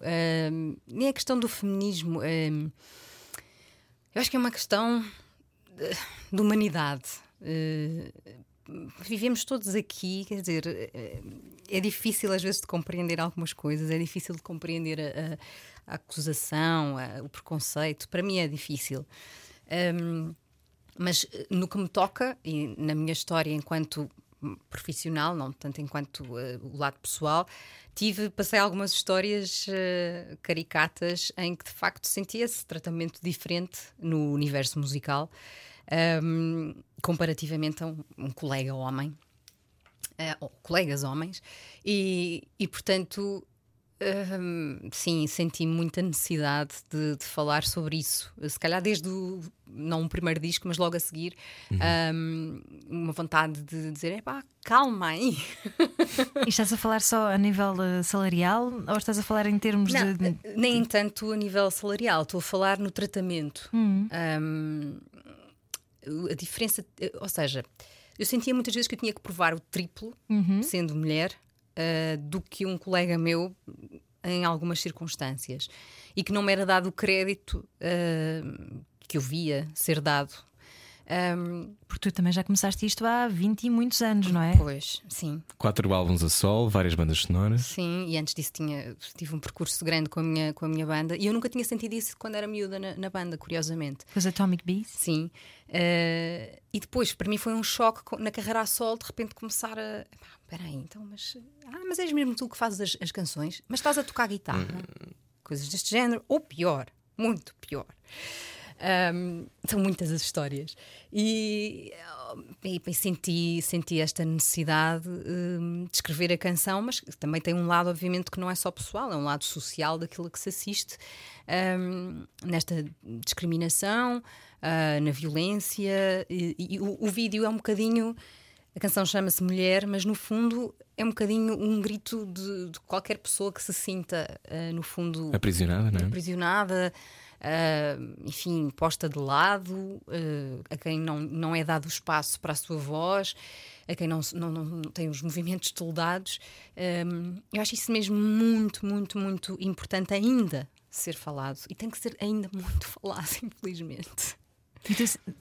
Speaker 4: E a questão do feminismo. ahm, eu acho que é uma questão de, de humanidade. Eh, vivemos todos aqui, quer dizer, é difícil às vezes de compreender algumas coisas, é difícil de compreender a, a- acusação, a- o preconceito. Para mim é difícil. Ahm, mas eh, no que me toca e na minha história enquanto profissional, não tanto enquanto eh, o lado pessoal, tive passei algumas histórias eh, caricatas em que de facto senti esse tratamento diferente no universo musical ahm, comparativamente a um, um colega homem eh, ou colegas homens e, e portanto Hum, sim, senti muita necessidade de, de falar sobre isso. Se calhar desde o, não o primeiro disco, mas logo a seguir, hum, uma vontade de dizer: epá, calma aí.
Speaker 2: E estás a falar só a nível eh, salarial ou estás a falar em termos
Speaker 4: Não,
Speaker 2: de.
Speaker 4: nem tanto a nível salarial, estou a falar no tratamento. Hum, a diferença, ou seja, eu sentia muitas vezes que eu tinha que provar o triplo, sendo mulher, ah, do que um colega meu em algumas circunstâncias e que não me era dado o crédito ah, que eu via ser dado. Ahm,
Speaker 2: Porque tu também já começaste isto há 20 e muitos anos, não é?
Speaker 4: pois, sim.
Speaker 1: Quatro álbuns a sol, várias bandas sonoras.
Speaker 4: Sim, e antes disso tinha, tive um percurso grande com a minha, com a minha banda e eu nunca tinha sentido isso quando era miúda na, na banda, curiosamente.
Speaker 2: Os Atomic Bees.
Speaker 4: Sim. Eh, e depois, para mim, foi um choque na carreira a solo, de repente começar a. "Epá, Espera aí, então, mas. Ah, mas és mesmo tu que fazes as, as canções? Mas estás a tocar guitarra? Coisas deste género, ou pior, muito pior. Ahm, são muitas as histórias. E, e, e senti, senti esta necessidade hum, de escrever a canção, mas também tem um lado, obviamente, que não é só pessoal, é um lado social daquilo que se assiste hum, nesta discriminação, ah, na violência. E, e o, o vídeo é um bocadinho. A canção chama-se Mulher, mas no fundo é um bocadinho um grito de, de qualquer pessoa que se sinta, ah, no fundo,
Speaker 1: Aprisionada, não é?
Speaker 4: aprisionada, ah, enfim, posta de lado, ah, a quem não, não é dado espaço para a sua voz, a quem não, não, não tem os movimentos toldados. Ah, eu acho isso mesmo muito, muito, muito importante ainda ser falado e tem que ser ainda muito falado, infelizmente.
Speaker 2: Tu-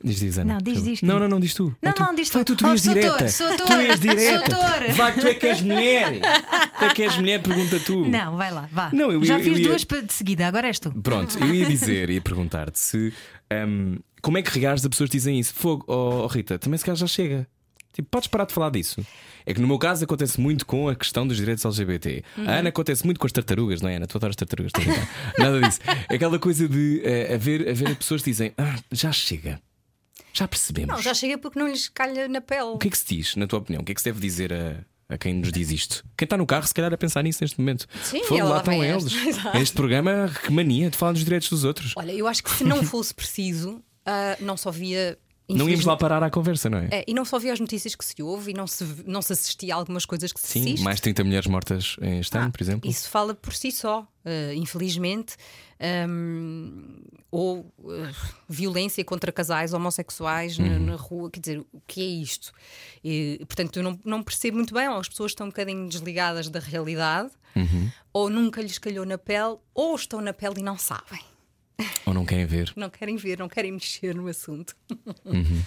Speaker 1: Diz, diz, Ana.
Speaker 2: Não, diz, diz,
Speaker 1: Não, não, não, diz tu.
Speaker 2: Não,
Speaker 1: Vai tu.
Speaker 2: não, diz tu.
Speaker 1: tu, tu
Speaker 2: Oh,
Speaker 1: és
Speaker 2: sou
Speaker 1: direta.
Speaker 2: sou
Speaker 1: Tu és direta.
Speaker 2: sou.
Speaker 1: Vai, tu é que és mulher. Tu é que és mulher, pergunta tu.
Speaker 2: Não, vai lá, vá.
Speaker 1: Não, eu
Speaker 2: Já
Speaker 1: ia-
Speaker 2: fiz
Speaker 1: eu ia-
Speaker 2: duas de seguida, agora és tu.
Speaker 1: Pronto, eu ia dizer, ia perguntar-te se hum, como é que reages a pessoas que dizem isso? Fogo, oh, Rita, também se calhar já chega. Tipo, podes parar de falar disso. É que no meu caso acontece muito com a questão dos direitos LGBT.
Speaker 2: Uhum.
Speaker 1: A Ana acontece muito com as tartarugas, não é, Ana? Tu adoras tartarugas, estou a brincar. Nada disso. É aquela coisa de eh, haver, haver pessoas que dizem ah, já chega. Já percebemos.
Speaker 4: Não, já chega porque não lhes calha na pele.
Speaker 1: O que é que se diz, na tua opinião? O que é que se deve dizer a, a quem nos diz isto? Quem está no carro, se calhar, a pensar nisso neste momento.
Speaker 4: Sim, ela
Speaker 1: lá estão
Speaker 4: vem
Speaker 1: eles.
Speaker 4: Exato.
Speaker 1: Este programa, que mania de falar dos direitos dos outros.
Speaker 4: Olha, eu acho que se não fosse preciso, ah, não só via.
Speaker 1: Não íamos lá parar à conversa, não é?
Speaker 4: É, e não só via as notícias que se ouve e não se, não se assistia a algumas coisas que se
Speaker 1: Sim,
Speaker 4: assiste.
Speaker 1: mais 30 mulheres mortas em este ano,
Speaker 4: Ah,
Speaker 1: por exemplo.
Speaker 4: Isso fala por si só, eh, infelizmente. Ahm, ou eh, violência contra casais homossexuais na,
Speaker 1: Uhum.
Speaker 4: na rua, quer dizer, o que é isto? E, portanto, eu não, não percebo muito bem, ou as pessoas estão um bocadinho desligadas da realidade,
Speaker 1: Uhum.
Speaker 4: ou nunca lhes calhou na pele, ou estão na pele e não sabem,
Speaker 1: Ou não querem ver.
Speaker 4: não querem ver, não querem mexer no assunto.
Speaker 1: Uhum.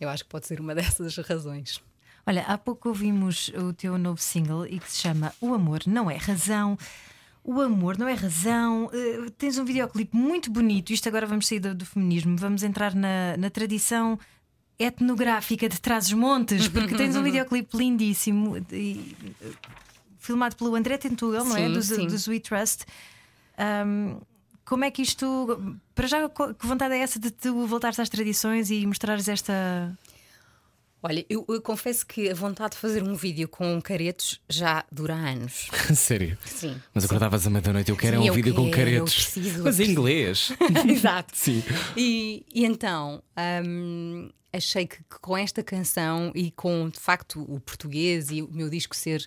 Speaker 4: Eu acho que pode ser uma dessas razões.
Speaker 2: Olha, há pouco ouvimos o teu novo single e que se chama O Amor Não É Razão. O amor não é razão. Eh, tens um videoclipe muito bonito. Isto agora vamos sair do, do feminismo, vamos entrar na, na tradição etnográfica de Trás-os-Montes, porque tens um videoclipe lindíssimo e, eh, filmado pelo André Tentugal, não é? Do,
Speaker 4: sim.
Speaker 2: do Sweet Trust. Ahm, como é que isto. Para já, que vontade é essa de tu voltares às tradições e mostrares esta.
Speaker 4: Olha, eu, eu confesso que a vontade de fazer um vídeo com caretos já dura anos.
Speaker 1: Sério.
Speaker 4: Sim.
Speaker 1: Mas acordavas à meia-noite, eu quero
Speaker 4: Sim,
Speaker 1: é um
Speaker 4: eu
Speaker 1: vídeo com
Speaker 4: quero, eu
Speaker 1: caretos.
Speaker 4: preciso,
Speaker 1: Mas em inglês.
Speaker 4: Exato.
Speaker 1: Sim.
Speaker 4: E, e então, hum, achei que, que com esta canção e com de facto o português e o meu disco ser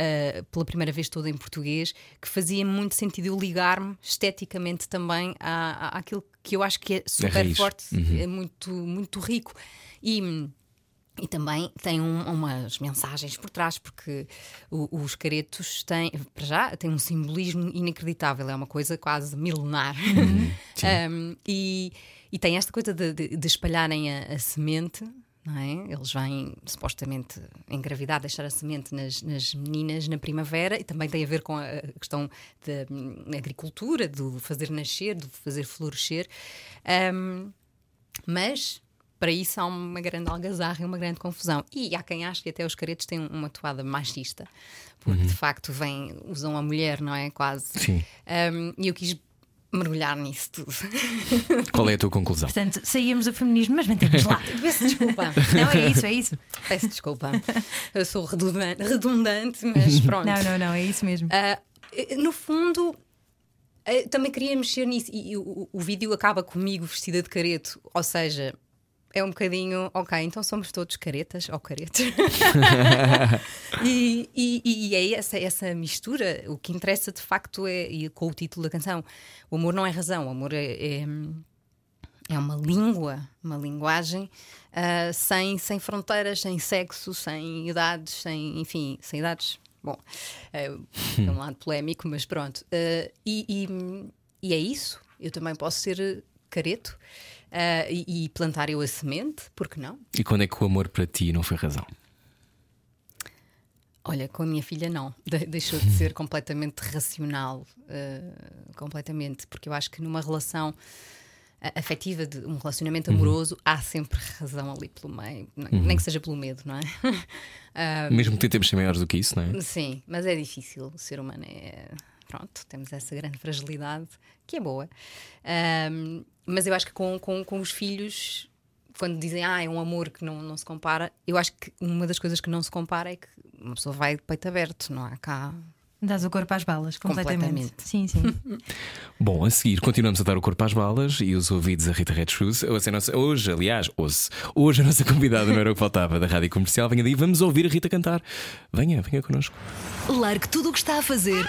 Speaker 4: ah, pela primeira vez todo em português, que fazia muito sentido eu ligar-me esteticamente também à, à- àquilo que eu acho que é super
Speaker 1: raiz.
Speaker 4: forte, é muito, muito rico. E. E também tem um- umas mensagens por trás, porque o- os caretos têm, para já, têm um simbolismo inacreditável, é uma coisa quase milenar. Um, e, e tem esta coisa de, de- de espalharem a, a semente. Não é? Eles vêm supostamente engravidar, deixar a semente nas, nas meninas na primavera e também tem a ver com a questão da hum, agricultura, do fazer nascer, do fazer florescer. Um, mas para isso há uma grande algazarra e uma grande confusão. E há quem ache que até os caretos têm uma toada machista, porque de facto vêm, usam a mulher, não é? Quase.
Speaker 1: Sim.
Speaker 4: Um, e eu quis mergulhar nisso tudo.
Speaker 1: Qual é a tua conclusão?
Speaker 2: Portanto, saíamos do feminismo, mas mantemos lá.
Speaker 4: Peço desculpa.
Speaker 2: Não, é isso, é isso.
Speaker 4: Peço desculpa. Eu sou redundante, redundante mas pronto.
Speaker 2: Não, não, não, é isso mesmo.
Speaker 4: Ah, no fundo, ah, também queria mexer nisso. E, e o, o vídeo acaba comigo vestida de careto, ou seja. É um bocadinho, ok, então somos todos caretas ou caretos. e, e- e é essa, essa mistura. O que interessa de facto é, e com o título da canção, o amor não é razão, o amor é, é, é uma língua, uma linguagem ah, sem, sem fronteiras, sem sexo, sem idades, sem, enfim, sem idades. Bom, é, é um lado polémico, mas pronto. Ah, e, e- e é isso. Eu também posso ser careto ah, e, e plantar eu a semente, porque não?
Speaker 1: E quando é que o amor para ti não foi razão?
Speaker 4: Olha, com a minha filha não. De- deixou de ser completamente racional. eh, completamente. Porque eu acho que numa relação a- afetiva, de um relacionamento amoroso, há sempre razão ali pelo meio. Nem- Nem que seja pelo medo, não é? Ah,
Speaker 1: Mesmo que tentemos ser maiores do que isso, não é?
Speaker 4: Sim, mas é difícil. O ser humano é. Pronto, temos essa grande fragilidade que é boa. Ahm, mas eu acho que com, com, com os filhos, quando dizem ah, é um amor que não, não se compara, eu acho que uma das coisas que não se compara é que uma pessoa vai de peito aberto, não há cá.
Speaker 2: Dás o corpo às balas, completamente.
Speaker 4: Completamente.
Speaker 2: Sim, sim.
Speaker 1: Bom, a seguir continuamos a dar o corpo às balas e os ouvidos a Rita Red Shoes. Hoje, a nossa- hoje, aliás, hoje, hoje a nossa convidada não era o que faltava da rádio comercial. Venha daí, vamos ouvir a Rita cantar. Venha, venha connosco.
Speaker 5: Largue tudo o que está a fazer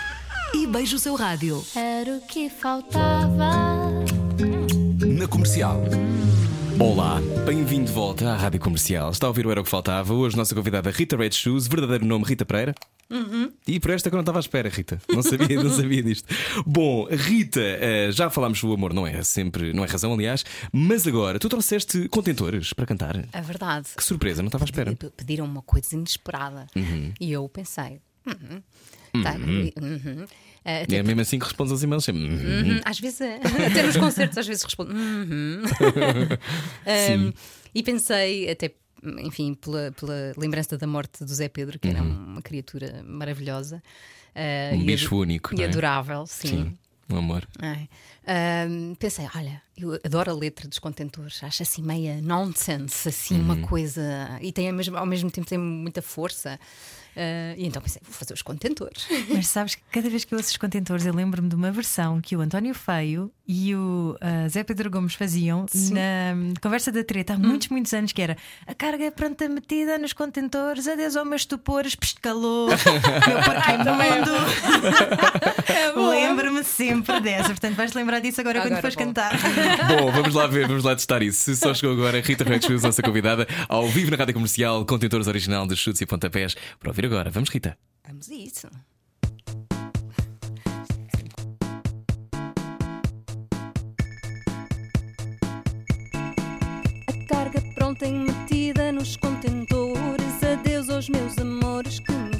Speaker 5: e beije o seu rádio.
Speaker 6: Era o que faltava.
Speaker 3: Na comercial.
Speaker 1: Olá, bem-vindo de volta à rádio comercial. Está a ouvir o Era o que Faltava. Hoje, nossa convidada Rita Red Shoes, verdadeiro nome Rita Pereira. E por esta que eu não estava à espera, Rita. Não sabia, não sabia disto. Bom, Rita, eh, já falámos do amor, não é sempre, não é razão, aliás, mas agora tu trouxeste contentores para cantar.
Speaker 4: É verdade.
Speaker 1: Que surpresa, não estava à espera.
Speaker 4: Pediram uma coisa inesperada. E eu pensei. Uhum. Tá, uhum. Ah, até
Speaker 1: E é mesmo assim que respondes aos e-mails sempre. "Uhum."
Speaker 4: Uhum, Às vezes, é. até nos concertos, às vezes respondo. "Uhum." Um, e pensei, até, enfim, pela, pela lembrança da morte do Zé Pedro, que era uma criatura maravilhosa. uh,
Speaker 1: Um bicho único,
Speaker 4: E
Speaker 1: é?
Speaker 4: adorável, sim.
Speaker 1: Sim, um amor.
Speaker 4: Ai. Um, pensei, olha, eu adoro a letra dos contentores, acho assim meia nonsense, assim, uma coisa. E tem ao mesmo, ao mesmo tempo tem muita força. Uh, e então pensei, vou fazer os contentores.
Speaker 2: Mas sabes que cada vez que eu ouço os contentores, eu lembro-me de uma versão que o António Feio e o ah, Zé Pedro Gomes faziam na hum, conversa da treta há muitos, muitos anos, que era a carga é pronta metida nos contentores, adeus ao meus estupores, pescalou, meu porco imundo. Lembro-me sempre dessa, portanto vais lembrar disso agora, quando
Speaker 4: Agora
Speaker 2: fores
Speaker 4: vou.
Speaker 2: cantar.
Speaker 1: Bom, vamos lá ver, vamos lá testar isso. Se só chegou agora, Rita Shoes, nossa convidada, ao vivo na rádio comercial, contentores original de chutes e pontapés. Para ouvir agora, vamos, Rita.
Speaker 4: Vamos a isso.
Speaker 6: A carga pronta e metida nos contentores. Adeus aos meus amores que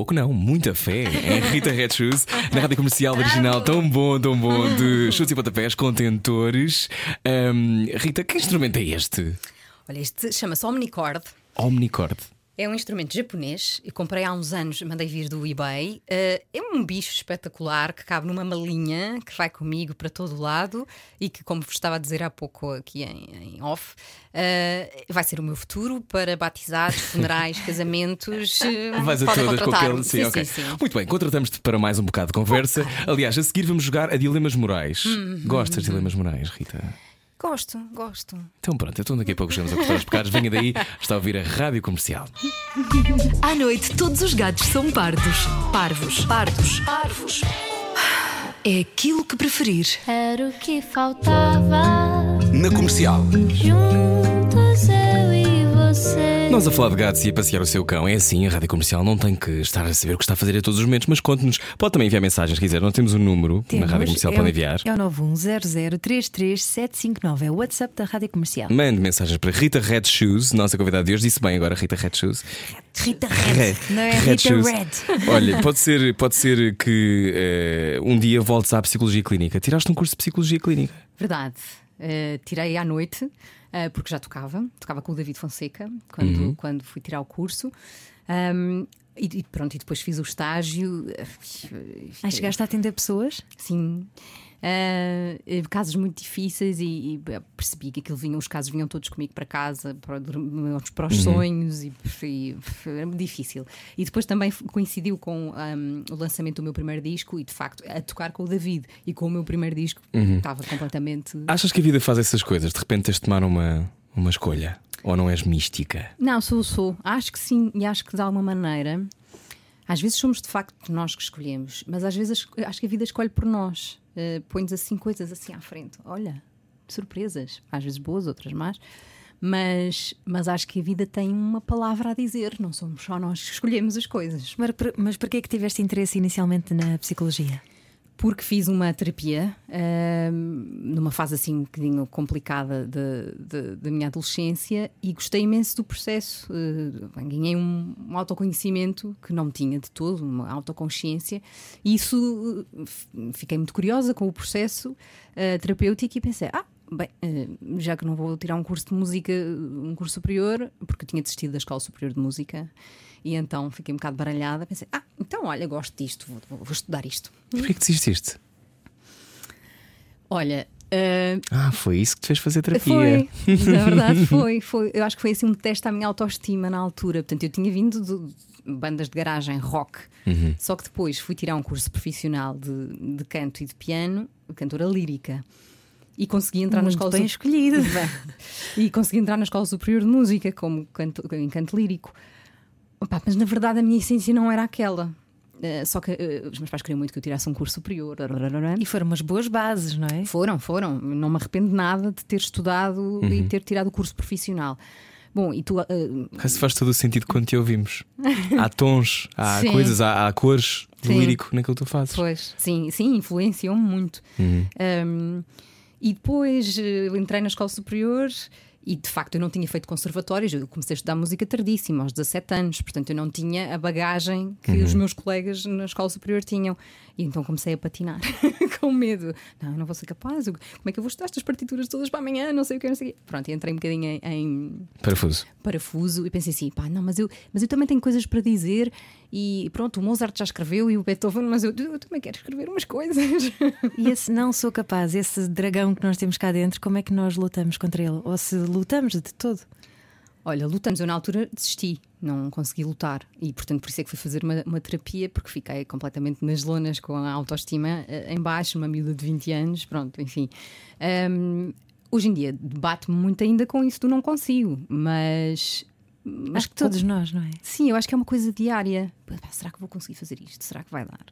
Speaker 4: pouco
Speaker 1: não, muita fé. É Rita Red Shoes, na rádio comercial original, tão bom, tão bom, de chutes e pontapés, contentores. Ahm, Rita, que instrumento é este?
Speaker 4: Olha, este chama-se Omnicord.
Speaker 1: Omnicord.
Speaker 4: É um instrumento japonês e comprei há uns anos, mandei vir do eBay. Eh, é um bicho espetacular que cabe numa malinha que vai comigo para todo lado e que, como vos estava a dizer há pouco aqui em, em off, eh, vai ser o meu futuro para batizados, funerais, casamentos. eh,
Speaker 1: Vais a todas com aquele. Sim,
Speaker 4: sim,
Speaker 1: ok.
Speaker 4: sim, sim.
Speaker 1: Muito bem, contratamos-te para mais um bocado de conversa. Aliás, a seguir vamos jogar a Dilemas Morais.
Speaker 4: Uhum.
Speaker 1: Gostas de Dilemas Morais, Rita?
Speaker 4: Gosto, gosto.
Speaker 1: Então pronto, então daqui a pouco chegamos a cortar os pecados. Venha daí, está a ouvir a rádio comercial.
Speaker 5: À noite, todos os gatos são pardos. Parvos. Pardos. Parvos. É aquilo que preferir.
Speaker 6: Era o que faltava.
Speaker 3: Na comercial.
Speaker 6: Juntos eu e.
Speaker 1: Nós a falar de gatos e a passear o seu cão é assim, a rádio comercial não tem que estar a saber o que está a fazer a todos os momentos, mas conte-nos. Pode também enviar mensagens, se quiser. Nós temos um número na rádio comercial,
Speaker 2: é o-
Speaker 1: enviar.
Speaker 2: É o 910033759. É o WhatsApp da Rádio Comercial.
Speaker 1: Mande mensagens para Rita Red Shoes, nossa convidada de hoje. Disse bem agora, Rita Red Shoes.
Speaker 2: Rita Red. Não é
Speaker 1: Red
Speaker 2: Rita
Speaker 1: Shoes.
Speaker 2: Red.
Speaker 1: Olha, pode ser, pode ser que eh, um dia voltes à psicologia clínica. Tiraste um curso de psicologia clínica.
Speaker 4: Verdade. Eh, tirei à noite, eh, porque já tocava, tocava com o David Fonseca quando, quando fui tirar o curso. Ahm, e, e pronto, e depois fiz o estágio.
Speaker 2: Ah, chegaste a atender pessoas?
Speaker 4: Sim. Eh, casos muito difíceis e, e percebi que aquilo vinha, os casos vinham todos comigo para casa, para, para os sonhos e, e era muito difícil. E depois também coincidiu com ahm, o lançamento do meu primeiro disco e de facto a tocar com o David e com o meu primeiro disco estava completamente.
Speaker 1: Achas que a vida faz essas coisas? De repente tens de tomar uma, uma escolha? Ou não és mística?
Speaker 4: Não, sou, sou. Acho que sim, e acho que de alguma maneira. Às vezes somos de facto nós que escolhemos, mas às vezes acho que a vida escolhe por nós. Uh, Põe-nos assim coisas assim à frente. Olha, surpresas. Às vezes boas, outras más. Mas, mas acho que a vida tem uma palavra a dizer. Não somos só nós que escolhemos as coisas.
Speaker 2: Mas, mas porquê é que tiveste interesse inicialmente na psicologia?
Speaker 4: Porque fiz uma terapia ahm, numa fase assim um bocadinho complicada da minha adolescência e gostei imenso do processo. Eh, ganhei um, um autoconhecimento que não tinha de todo, uma autoconsciência, e isso eh, fiquei muito curiosa com o processo eh, terapêutico e pensei: ah, bem, já que não vou tirar um curso de música, um curso superior, porque tinha desistido da Escola Superior de Música. E então fiquei um bocado baralhada. Pensei, ah, então olha, gosto disto, vou, vou estudar isto.
Speaker 1: Porquê que desististe?
Speaker 4: Olha, eh,
Speaker 1: Ah, foi isso que te fez fazer terapia.
Speaker 4: foi, na verdade foi, foi. Eu acho que foi assim um teste à minha autoestima na altura. Portanto, eu tinha vindo de bandas de garagem rock,
Speaker 1: Uhum.
Speaker 4: só que depois fui tirar um curso profissional de, de canto e de piano, cantora lírica. E consegui entrar na
Speaker 2: Muito
Speaker 4: escola
Speaker 2: bem escolhido.
Speaker 4: e consegui entrar na escola superior de música como canto, em canto lírico. Opa, mas na verdade a minha essência não era aquela. Eh, só que eh, os meus pais queriam muito que eu tirasse um curso superior.
Speaker 2: E foram umas boas bases, não é?
Speaker 4: Foram, foram. Não me arrependo nada de ter estudado
Speaker 1: Uhum.
Speaker 4: e ter tirado o curso profissional. Bom, e tu. ah,
Speaker 1: Isso faz todo o sentido quando te ouvimos. Há tons, há
Speaker 4: Sim.
Speaker 1: coisas, há, há cores do lírico naquilo que tu fazes.
Speaker 4: pois, sim, sim, influenciou-me muito.
Speaker 1: Uhum.
Speaker 4: Um, e depois eh, eu entrei na escola superior E de facto eu não tinha feito conservatórios, eu comecei a estudar música tardíssima, aos 17 anos, portanto eu não tinha a bagagem que os meus colegas na escola superior tinham. E então comecei a patinar com medo. Não, eu não vou ser capaz, como é que eu vou estudar estas partituras todas para amanhã? Não sei o que, não sei o quê. Pronto, e entrei um bocadinho em- em
Speaker 1: Parafuso.
Speaker 4: parafuso e pensei assim, pá, não, mas eu, mas eu também tenho coisas para dizer e pronto, o Mozart já escreveu e o Beethoven, mas eu, eu também quero escrever umas coisas.
Speaker 2: E esse não sou capaz, esse dragão que nós temos cá dentro, como é que nós lutamos contra ele? Ou se lutamos de todo?
Speaker 4: Olha, lutamos, eu na altura desisti, não consegui lutar e portanto por isso é que fui fazer uma, uma terapia porque fiquei completamente nas lonas com a autoestima eh, em baixo, uma miúda de 20 anos, pronto, enfim. Ahm, hoje em dia debate-me muito ainda com isso do não consigo, mas... mas
Speaker 2: Acho que todos nós, não é?
Speaker 4: Sim, eu acho que é uma coisa diária. Será que vou conseguir fazer isto? Será que vai dar?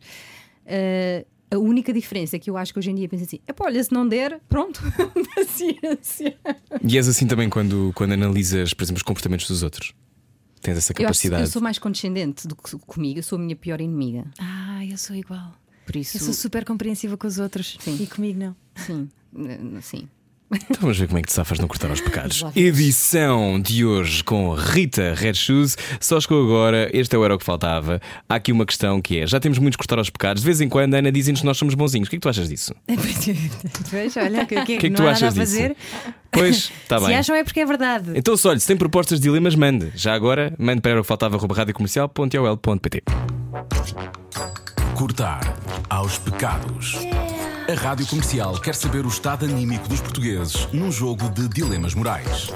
Speaker 4: Eh, a única diferença é que eu acho que hoje em dia penso assim: "Epá, olha, se não der, pronto, paciência.
Speaker 1: E és assim também quando, quando analisas, por exemplo, os comportamentos dos outros. Tens essa
Speaker 4: Eu, acho, que
Speaker 1: capacidade.
Speaker 4: eu sou mais condescendente do que comigo, eu sou a minha pior inimiga.
Speaker 2: Ah, eu sou igual.
Speaker 4: Por isso,
Speaker 2: Eu sou super compreensiva com os outros
Speaker 4: Sim.
Speaker 2: e comigo não.
Speaker 4: sim, sim.
Speaker 1: Então vamos ver como é que te safas não cortar aos pecados. Edição de hoje com Rita Red Shoes. Só chegou agora, este é o Era o que Faltava. Há aqui uma questão que é: já temos muitos cortar aos pecados. De vez em quando a Ana diz-nos que nós somos bonzinhos. O que é que tu achas disso?
Speaker 2: Pois, olha, o que, que,
Speaker 1: O que é que
Speaker 2: não
Speaker 1: tu achas disso?
Speaker 2: fazer.
Speaker 1: Pois, está
Speaker 2: Se
Speaker 1: bem.
Speaker 2: acham é porque é verdade.
Speaker 1: Então, se olha, se tem propostas de dilemas, mande. Já agora, mande para era o que faltava, arroba radiocomercial.ol.pt.
Speaker 3: Cortar aos pecados. A Rádio Comercial quer saber o estado anímico dos portugueses num jogo de dilemas morais.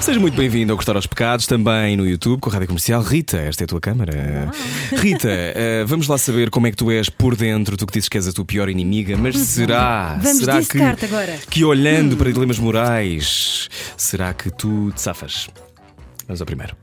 Speaker 1: Seja muito bem-vindo ao Cortar aos Pecados, também no YouTube com a Rádio Comercial. Rita, esta é a tua câmara. Rita, eh, vamos lá saber como é que tu és por dentro. Tu que dizes que és a tua pior inimiga, mas será?
Speaker 2: Vamos
Speaker 1: será que,
Speaker 2: agora.
Speaker 1: que olhando para dilemas morais, será que tu te safas? Vamos ao primeiro.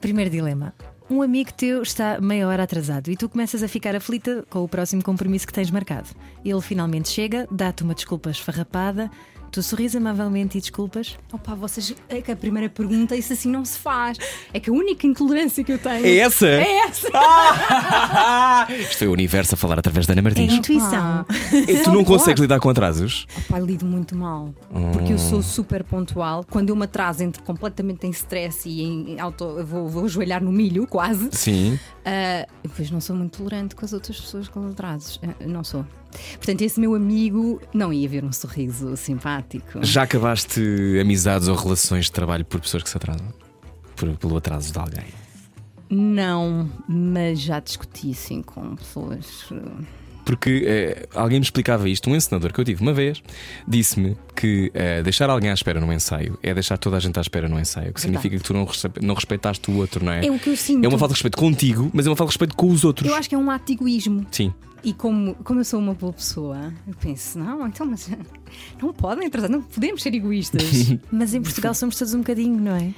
Speaker 2: Primeiro dilema. Um amigo teu está meia hora atrasado e tu começas a ficar aflita com o próximo compromisso que tens marcado. Ele finalmente chega, dá-te uma desculpa esfarrapada, tu sorris amavelmente e desculpas.
Speaker 4: Opa, vocês. É que a primeira pergunta, isso assim não se faz. É que a única intolerância que eu tenho.
Speaker 1: É essa?
Speaker 4: É essa!
Speaker 1: Isto foi o universo a falar através da Ana
Speaker 2: É
Speaker 1: Martins.
Speaker 2: intuição.
Speaker 1: E tu não consegues lidar com atrasos?
Speaker 4: Opa, lido muito mal. Porque eu sou super pontual. Quando eu me atraso, entro completamente em stress e em auto. Vou, vou ajoelhar no milho, quase.
Speaker 1: Sim.
Speaker 4: Ah, e depois não sou muito tolerante com as outras pessoas com atrasos. Ah, não sou. Portanto, esse meu amigo não ia ver um sorriso simpático.
Speaker 1: Já acabaste amizades ou relações de trabalho por pessoas que se atrasam? Por- pelo atraso de alguém?
Speaker 4: Não, mas já discuti assim com pessoas. ah,
Speaker 1: Porque eh, alguém me explicava isto, um encenador que eu tive uma vez, disse-me que eh, deixar alguém à espera num ensaio é deixar toda a gente à espera num ensaio, que significa que tu não, respe- não respeitaste o outro, não é?
Speaker 4: É o que eu sinto.
Speaker 1: É uma falta de respeito contigo, mas é uma falta de respeito com os outros.
Speaker 4: Eu acho que é um ato de egoísmo.
Speaker 1: Sim.
Speaker 4: E como, como eu sou uma boa pessoa, eu penso, não, então, mas não podem atrasar, não podemos ser egoístas.
Speaker 2: Mas em Portugal somos todos um bocadinho, não é?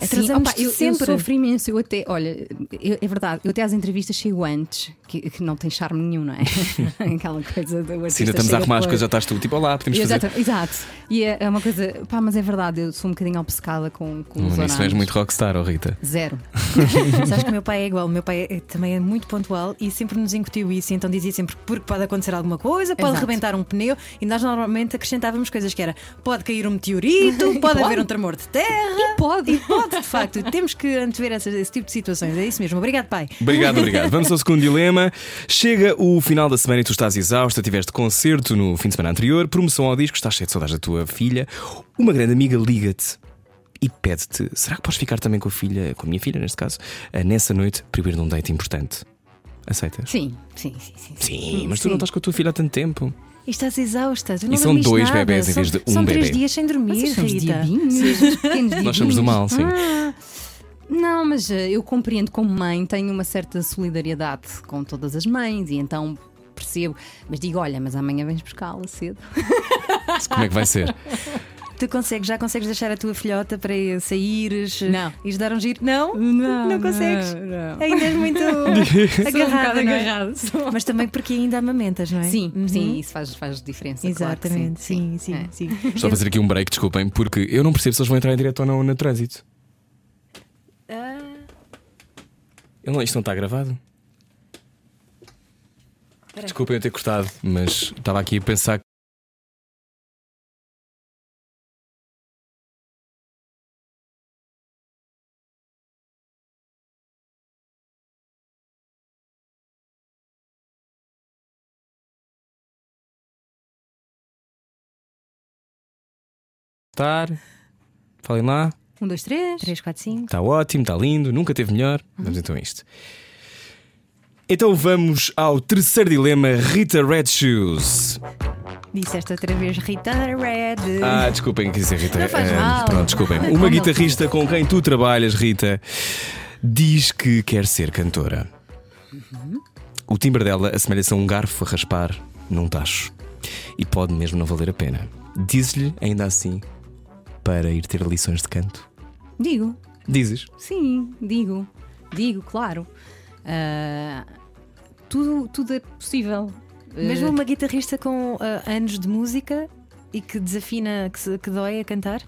Speaker 4: Sim,
Speaker 2: Atrasamos
Speaker 4: opa, eu, eu
Speaker 2: sempre.
Speaker 4: sofro imenso. Eu até, olha, eu- é verdade, eu até às entrevistas chego antes, que, que não tem charme nenhum, não é? Aquela coisa do artista
Speaker 1: Se ainda estamos a arrumar as coisas, já estás tu, tipo, olá, podemos fazer.
Speaker 4: Exato, exato. E é, é uma coisa, pá, mas é verdade, eu sou um bocadinho obcecada com, com os
Speaker 1: Hum, isso és
Speaker 4: horários.
Speaker 1: muito rockstar, oh Rita.
Speaker 4: Zero.
Speaker 2: Sabes que o meu pai é igual, o meu pai é- também é muito pontual e sempre nos incutiu isso, então dizia sempre porque pode acontecer alguma coisa, pode
Speaker 4: Exato.
Speaker 2: rebentar um pneu e nós normalmente acrescentávamos coisas que era pode cair um meteorito, pode,
Speaker 4: pode.
Speaker 2: haver um tremor de terra.
Speaker 4: Pode.
Speaker 2: E pode, de facto, temos que antever esse, tipo de situações. É isso mesmo. Obrigado, pai.
Speaker 1: Obrigado, obrigado. Vamos ao segundo dilema. Chega o final da semana e tu estás exausta, tiveste concerto no fim de semana anterior, promoção ao disco, estás cheio de saudades da tua filha. Uma grande amiga liga-te e pede-te: será que podes ficar também com a filha, com a minha filha, neste caso, eh, nessa noite, para ir num date importante? Aceitas?
Speaker 4: Sim, sim, sim, sim.
Speaker 1: Sim, mas tu não estás com a tua filha há tanto tempo.
Speaker 2: E estás exausta. Tu não
Speaker 1: E são dois
Speaker 2: nada.
Speaker 1: bebés em
Speaker 2: São-
Speaker 1: vez de um
Speaker 2: São três
Speaker 1: bebê.
Speaker 2: dias sem dormir,
Speaker 4: são
Speaker 2: Rita.
Speaker 4: diabinhos,
Speaker 1: Nós somos do mal, sim.
Speaker 4: Ah, Não, mas eh, eu compreendo como mãe, tenho uma certa solidariedade com todas as mães e então percebo, mas digo, olha, mas amanhã vens buscá-la cedo.
Speaker 1: Como é que vai ser?
Speaker 2: Tu consegues, já consegues deixar a tua filhota para saíres
Speaker 4: Não.
Speaker 2: e dar um giro? Não?
Speaker 4: Não,
Speaker 2: consegues?
Speaker 4: não.
Speaker 2: Ainda és muito
Speaker 4: um
Speaker 2: agarrada, não é?
Speaker 4: agarrada, sou.
Speaker 2: Mas também porque ainda amamentas, não é?
Speaker 4: Sim,
Speaker 2: Uhum.
Speaker 4: sim, isso faz, faz diferença. claro que
Speaker 2: Exatamente, sim, sim,
Speaker 4: É.
Speaker 2: sim.
Speaker 1: Estou a fazer aqui um break, desculpem, porque eu não percebo se eles vão entrar em direto ou não no trânsito. Eu não- isto não está gravado? Desculpem eu ter cortado, mas estava aqui a pensar Estar. Falem lá.
Speaker 4: Um, dois, três.
Speaker 2: 3, 4, 5.
Speaker 1: Está ótimo, está lindo, nunca teve melhor. Vamos então a isto. Então vamos ao terceiro dilema, Rita Red Shoes.
Speaker 2: Disseste outra vez Rita Red.
Speaker 1: Ah, desculpem, quis dizer Rita.
Speaker 2: Não faz
Speaker 1: Ah,
Speaker 2: mal.
Speaker 1: Pronto, desculpem.
Speaker 2: Não,
Speaker 1: Uma
Speaker 2: não.
Speaker 1: guitarrista com quem tu trabalhas, Rita, diz que quer ser cantora. O timbre dela assemelha-se a um garfo a raspar num tacho. E pode mesmo não valer a pena. Diz-lhe, ainda assim, para ir ter lições de canto.
Speaker 4: Digo.
Speaker 1: Dizes?
Speaker 4: Sim, digo. Digo, claro. Ah, tudo, tudo é possível.
Speaker 2: Mesmo
Speaker 4: Ah,
Speaker 2: uma guitarrista com ah, anos de música e que desafina, que, se- que dói a cantar?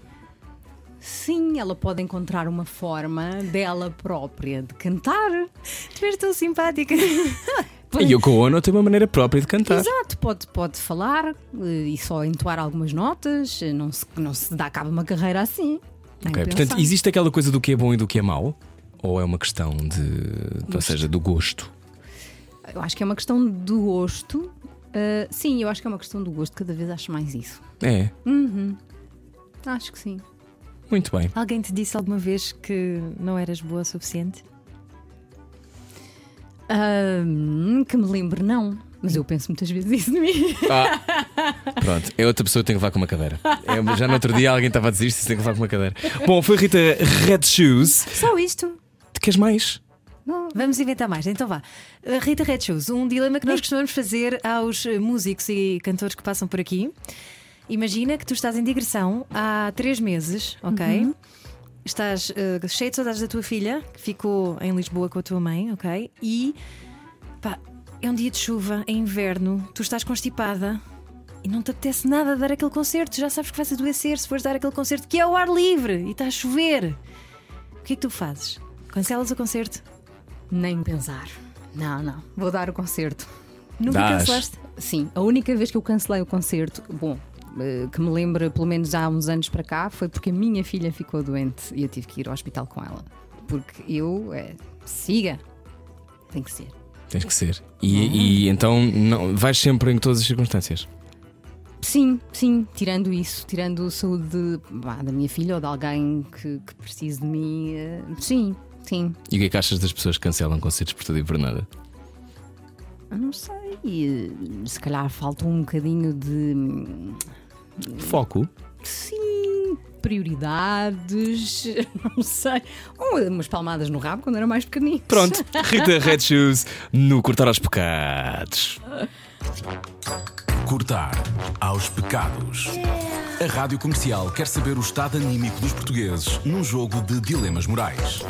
Speaker 4: Sim, ela pode encontrar uma forma dela própria de cantar.
Speaker 2: Tu és tão simpática.
Speaker 1: A Yoko Ono tem uma maneira própria de cantar.
Speaker 4: Exato, pode, pode falar eh, e só entoar algumas notas. eh, Não se, não se dá cabo uma carreira assim.
Speaker 1: Ok. Portanto, existe aquela coisa do que é bom e do que é mau? Ou é uma questão de. Ou seja, do gosto?
Speaker 4: Eu acho que é uma questão do gosto. Ah, sim, eu acho que é uma questão do gosto. Cada vez acho mais isso.
Speaker 1: É,
Speaker 4: Acho que sim.
Speaker 1: muito bem.
Speaker 2: Alguém te disse alguma vez que não eras boa o suficiente?
Speaker 4: Hum, que me lembre, não. Mas eu penso muitas vezes isso de mim.
Speaker 1: Ah, pronto, é outra pessoa que tem que levar com uma cadeira. É, já no outro dia alguém estava a dizer isto e tem que levar com uma cadeira. Bom, foi Rita Red Shoes.
Speaker 2: Só isto?
Speaker 1: Tu queres mais?
Speaker 2: Vamos inventar mais, então vá. Uh, Rita Red Shoes, um dilema que nós costumamos fazer aos uh, músicos e cantores que passam por aqui. Imagina que tu estás em digressão há três meses, ok? Estás uh, cheio de saudades da tua filha, que ficou em Lisboa com a tua mãe, ok? E pá, é um dia de chuva, é inverno, tu estás constipada e não te apetece nada dar aquele concerto, já sabes que vais adoecer se fores dar aquele concerto que é ao ar livre e está a chover. O que é que tu fazes? Cancelas o concerto?
Speaker 4: Nem pensar. Não, não. Vou dar o concerto.
Speaker 2: Nunca
Speaker 1: Dás.
Speaker 2: cancelaste?
Speaker 4: Sim, a única vez que eu cancelei o concerto, bom, eh, que me lembro pelo menos há uns anos para cá, foi porque a minha filha ficou doente e eu tive que ir ao hospital com ela. Porque eu, eh, siga, tem que ser.
Speaker 1: Tens que ser. E, e então não, vais sempre em todas as circunstâncias.
Speaker 4: Sim, sim, tirando isso, tirando a saúde de- vá, da minha filha ou de alguém que, que precise de mim, eh, sim, sim.
Speaker 1: E o que é que achas das pessoas que cancelam concertos por tudo e por nada?
Speaker 4: Eu não sei, eh, se calhar falta um bocadinho de.
Speaker 1: Foco.
Speaker 4: Sim, prioridades, não sei. Ou umas palmadas no rabo quando era mais pequenino.
Speaker 1: Pronto, Rita Red Shoes no Cortar aos Pecados.
Speaker 3: Cortar aos pecados. A Rádio Comercial quer saber o estado anímico dos portugueses num jogo de dilemas morais.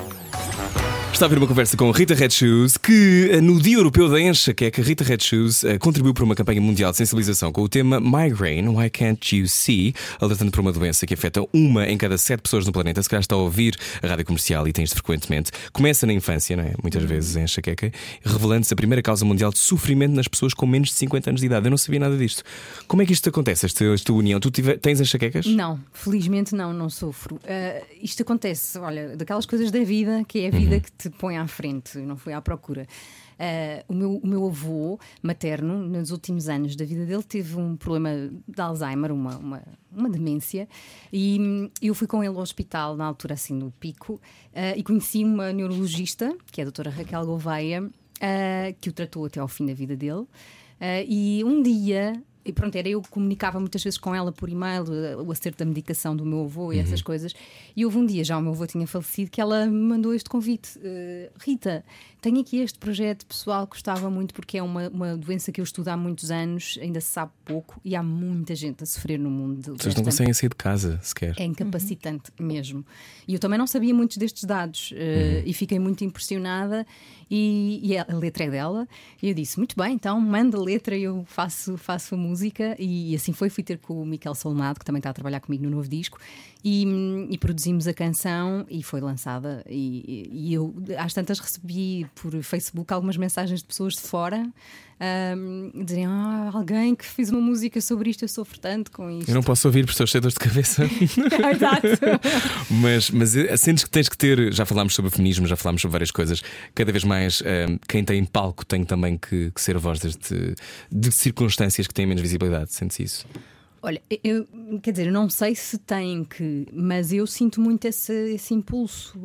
Speaker 1: Está a vir uma conversa com Rita Red Shoes, que eh, no Dia Europeu da Enxaqueca, Rita Red Shoes eh, contribuiu para uma campanha mundial de sensibilização com o tema Migraine, Why Can't You See? Alertando para uma doença que afeta uma em cada sete pessoas no planeta. Se calhar está a ouvir a rádio comercial e tem isto frequentemente. Começa na infância, não é? Muitas vezes em enxaqueca, revelando-se a primeira causa mundial de sofrimento nas pessoas com menos de 50 anos de idade. Eu não sabia nada disto. Como é que isto acontece, esta, esta união? Tu tive- tens enxaquecas?
Speaker 4: Não, felizmente não, não sofro. Ah, isto acontece, olha, daquelas coisas da vida que é a vida que te põe à frente, não fui à procura. Ah, o, meu, o meu avô materno, nos últimos anos da vida dele, teve um problema de Alzheimer, uma, uma, uma demência, e eu fui com ele ao hospital na altura assim no pico ah, e conheci uma neurologista, que é a doutora Raquel Gouveia, ah, que o tratou até ao fim da vida dele. E um dia e pronto, era eu que comunicava muitas vezes com ela por e-mail eh, o acerto da medicação do meu avô e essas coisas. E houve um dia, já o meu avô tinha falecido, que ela me mandou este convite: eh, Rita, tenho aqui este projeto pessoal que gostava muito porque é uma, uma doença que eu estudo há muitos anos, ainda se sabe pouco e há muita gente a sofrer no mundo.
Speaker 1: Vocês não conseguem sair de casa sequer.
Speaker 4: é incapacitante mesmo. E eu também não sabia muitos destes dados eh, e fiquei muito impressionada. E, e a letra é dela. E eu disse: Muito bem, então manda a letra e eu faço, faço a música. E, assim foi. Fui ter com o Miquel Solnado, que também está a trabalhar comigo no novo disco, e, e produzimos a canção e foi lançada. E, e eu, às tantas, recebi por Facebook algumas mensagens de pessoas de fora. Um, dizerem, ah, alguém que fez uma música sobre isto, eu sofro tanto com isto.
Speaker 1: Eu não posso ouvir porque estou cheio de dores de cabeça.
Speaker 4: Exato.
Speaker 1: mas, mas eh, sentes que tens que ter, já falámos sobre feminismo, já falámos sobre várias coisas, cada vez mais eh, quem tem palco tem também que, que ser voz deste, de circunstâncias que têm menos visibilidade. Sentes isso?
Speaker 4: Olha, eu, quer dizer, eu não sei se tem que, mas eu sinto muito esse, esse impulso.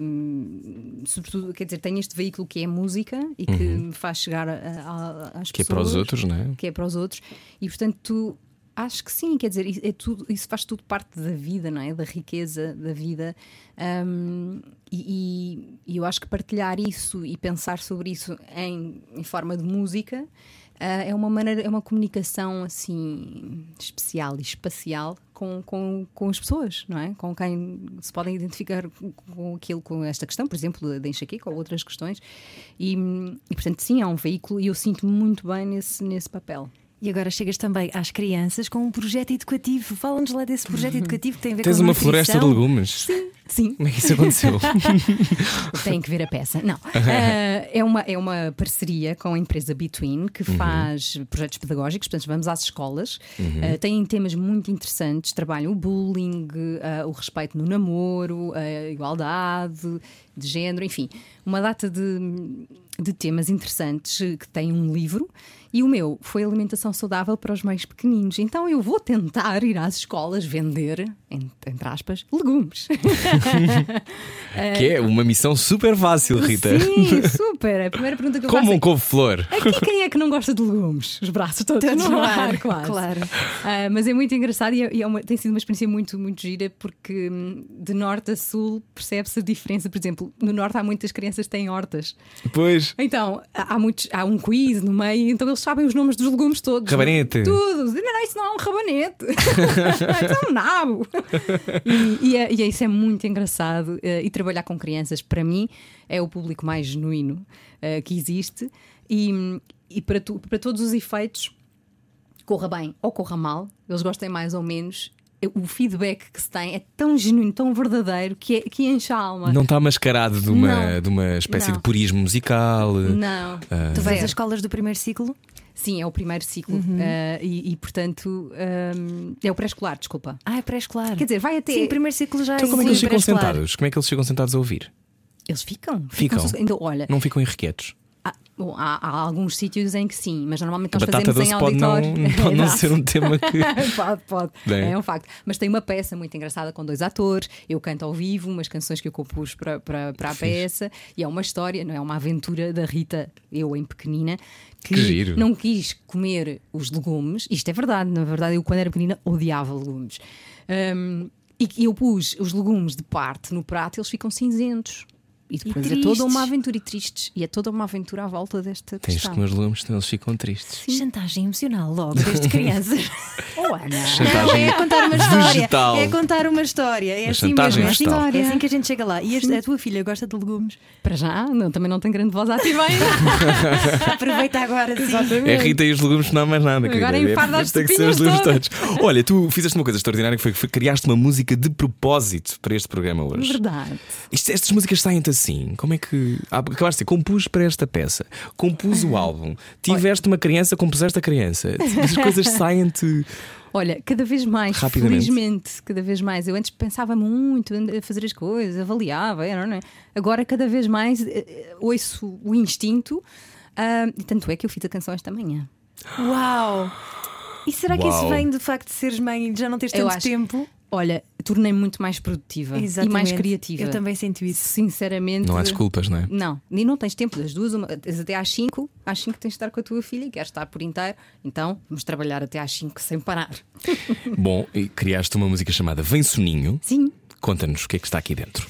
Speaker 4: hum, sobretudo, quer dizer, tenho este veículo que é a música e que me faz chegar a- a- às
Speaker 1: Que é
Speaker 4: pessoas.
Speaker 1: para os outros, não é?
Speaker 4: Que é para os outros. E portanto, acho que sim, quer dizer, isso, é tudo, isso faz tudo parte da vida, não é? Da riqueza da vida. E, e- e eu acho que partilhar isso e pensar sobre isso em, em forma de música. Ah, é uma maneira, é uma comunicação assim especial e espacial com, com, com as pessoas, não é? Com quem se podem identificar com- com aquilo, com esta questão, por exemplo, da enxaqueca ou outras questões. E, e portanto, sim, é um veículo e eu sinto-me muito bem nesse, nesse papel.
Speaker 2: E agora chegas também às crianças com um projeto educativo. Fala-nos lá desse projeto educativo que tem a ver
Speaker 1: Tens
Speaker 2: com
Speaker 1: uma
Speaker 2: nutrição.
Speaker 1: floresta de legumes.
Speaker 4: Sim,
Speaker 1: Como é que isso aconteceu?
Speaker 4: tem que ver a peça. Não. Ah, é, uma, é uma parceria com a empresa Between que faz projetos pedagógicos, portanto, vamos às escolas. Ah, têm temas muito interessantes, trabalham o bullying, ah, o respeito no namoro, a igualdade de género, enfim, uma data de, de temas interessantes que tem um livro. E o meu foi alimentação saudável para os mais pequeninos. Então eu vou tentar ir às escolas vender, en- entre aspas, legumes.
Speaker 1: que é uma missão super fácil, Rita.
Speaker 4: Sim, super. A primeira pergunta que eu
Speaker 1: Como
Speaker 4: faço
Speaker 1: um
Speaker 4: é,
Speaker 1: couve-flor.
Speaker 4: Aqui quem é que não gosta de legumes? Os braços todos,
Speaker 2: Todos
Speaker 4: no ar,
Speaker 2: ar,
Speaker 4: quase.
Speaker 2: claro.
Speaker 4: Ah, mas é muito engraçado e, é- e é uma- tem sido uma experiência muito, muito gira porque hum, de norte a sul percebe-se a diferença. Por exemplo, no norte há muitas crianças que têm hortas.
Speaker 1: Pois.
Speaker 4: Então, há, muitos, há um quiz no meio, então eles sabem os nomes dos legumes todos.
Speaker 1: Rabanete.
Speaker 4: Tudo. Não, não, isso não é um rabanete. isso é um nabo. E, e é, e é- isso é muito engraçado. eh, e trabalhar com crianças, para mim, é o público mais genuíno eh, que existe. E, e para, tu- para todos os efeitos, corra bem ou corra mal, eles gostem mais ou menos. O feedback que se tem é tão genuíno, tão verdadeiro que, é, que enche a alma.
Speaker 1: Não está mascarado de uma,
Speaker 4: Não.
Speaker 1: de uma espécie
Speaker 4: Não.
Speaker 1: de purismo musical.
Speaker 4: Não.
Speaker 2: Tu vais às escolas do primeiro ciclo?
Speaker 4: Sim, é o primeiro ciclo.
Speaker 2: Uhum.
Speaker 4: Eh, e, e, portanto, é o pré-escolar, desculpa.
Speaker 2: Ah, é pré-escolar.
Speaker 4: Quer dizer, vai até.
Speaker 2: Sim, primeiro ciclo já
Speaker 1: Então, como é que eles ficam sentados? Como é que eles ficam sentados a ouvir?
Speaker 4: Eles ficam.
Speaker 1: Ficam.
Speaker 4: Então, olha,
Speaker 1: Não ficam irrequietos.
Speaker 4: há, bom, há- há alguns sítios em que sim, mas normalmente nós
Speaker 1: batata
Speaker 4: fazemos em
Speaker 1: pode não,
Speaker 4: auditório.
Speaker 1: pode não ser um tema que.
Speaker 4: pode, pode.
Speaker 1: Bem.
Speaker 4: É um facto. Mas tem uma peça muito engraçada com dois atores. Eu canto ao vivo umas canções que eu compus para, para, para a peça. E é uma história, não é uma aventura da Rita, eu em pequenina, que,
Speaker 1: Que
Speaker 4: não quis comer os legumes. Isto é verdade, na verdade, eu quando era pequenina odiava legumes. Hum, e eu pus os legumes de parte no prato, eles ficam cinzentos. E depois é toda uma aventura e tristes. E é toda uma aventura à volta desta
Speaker 1: Tens de
Speaker 4: questão.
Speaker 1: comer os legumes, senão eles ficam tristes.
Speaker 2: Chantagem emocional logo desde crianças.
Speaker 4: Oh, Ana.
Speaker 2: Não,
Speaker 1: Chantagem
Speaker 2: é contar uma história.
Speaker 1: vegetal.
Speaker 2: É contar uma história. É
Speaker 1: Uma
Speaker 2: assim mesmo. É assim, é assim que a gente chega lá. E a, a tua filha gosta de legumes?
Speaker 4: Para já, não, também não tem grande voz ativa ainda.
Speaker 2: Aproveita agora, sim.
Speaker 1: É Rita e os legumes, não há mais nada.
Speaker 4: Agora enfarda as
Speaker 1: Tem que ser os legumes todos. Olha, tu fizeste uma coisa extraordinária que foi que criaste uma música de propósito para este programa hoje.
Speaker 4: Verdade.
Speaker 1: Isto- estas músicas saem-te assim. Como é que. Ah, acabaste de dizer, compus para esta peça, compus o álbum, tiveste uma criança, compuseste a criança. As coisas saem-te.
Speaker 4: Olha, cada vez mais, felizmente, cada vez mais. Eu antes pensava muito a fazer as coisas, avaliava, era, não é? agora cada vez mais eh, eh, ouço o instinto. e tanto é que eu fiz a canção esta manhã.
Speaker 2: Uau! E será que isso
Speaker 1: Uau.
Speaker 2: vem do facto de seres mãe e de já não teres
Speaker 4: Eu
Speaker 2: tanto
Speaker 4: acho-
Speaker 2: tempo?
Speaker 4: Olha, tornei-me muito mais produtiva e mais
Speaker 2: Exatamente.
Speaker 4: criativa.
Speaker 2: Eu também sinto isso.
Speaker 4: Sinceramente.
Speaker 1: Não há desculpas, não é?
Speaker 4: Não, e não tens tempo das duas, uma, até às 5, às 5 tens de estar com a tua filha e queres estar por inteiro, então vamos trabalhar até às 5 sem parar.
Speaker 1: Bom, e criaste uma música chamada Vem Soninho.
Speaker 4: Sim.
Speaker 1: Conta-nos o que é que está aqui dentro.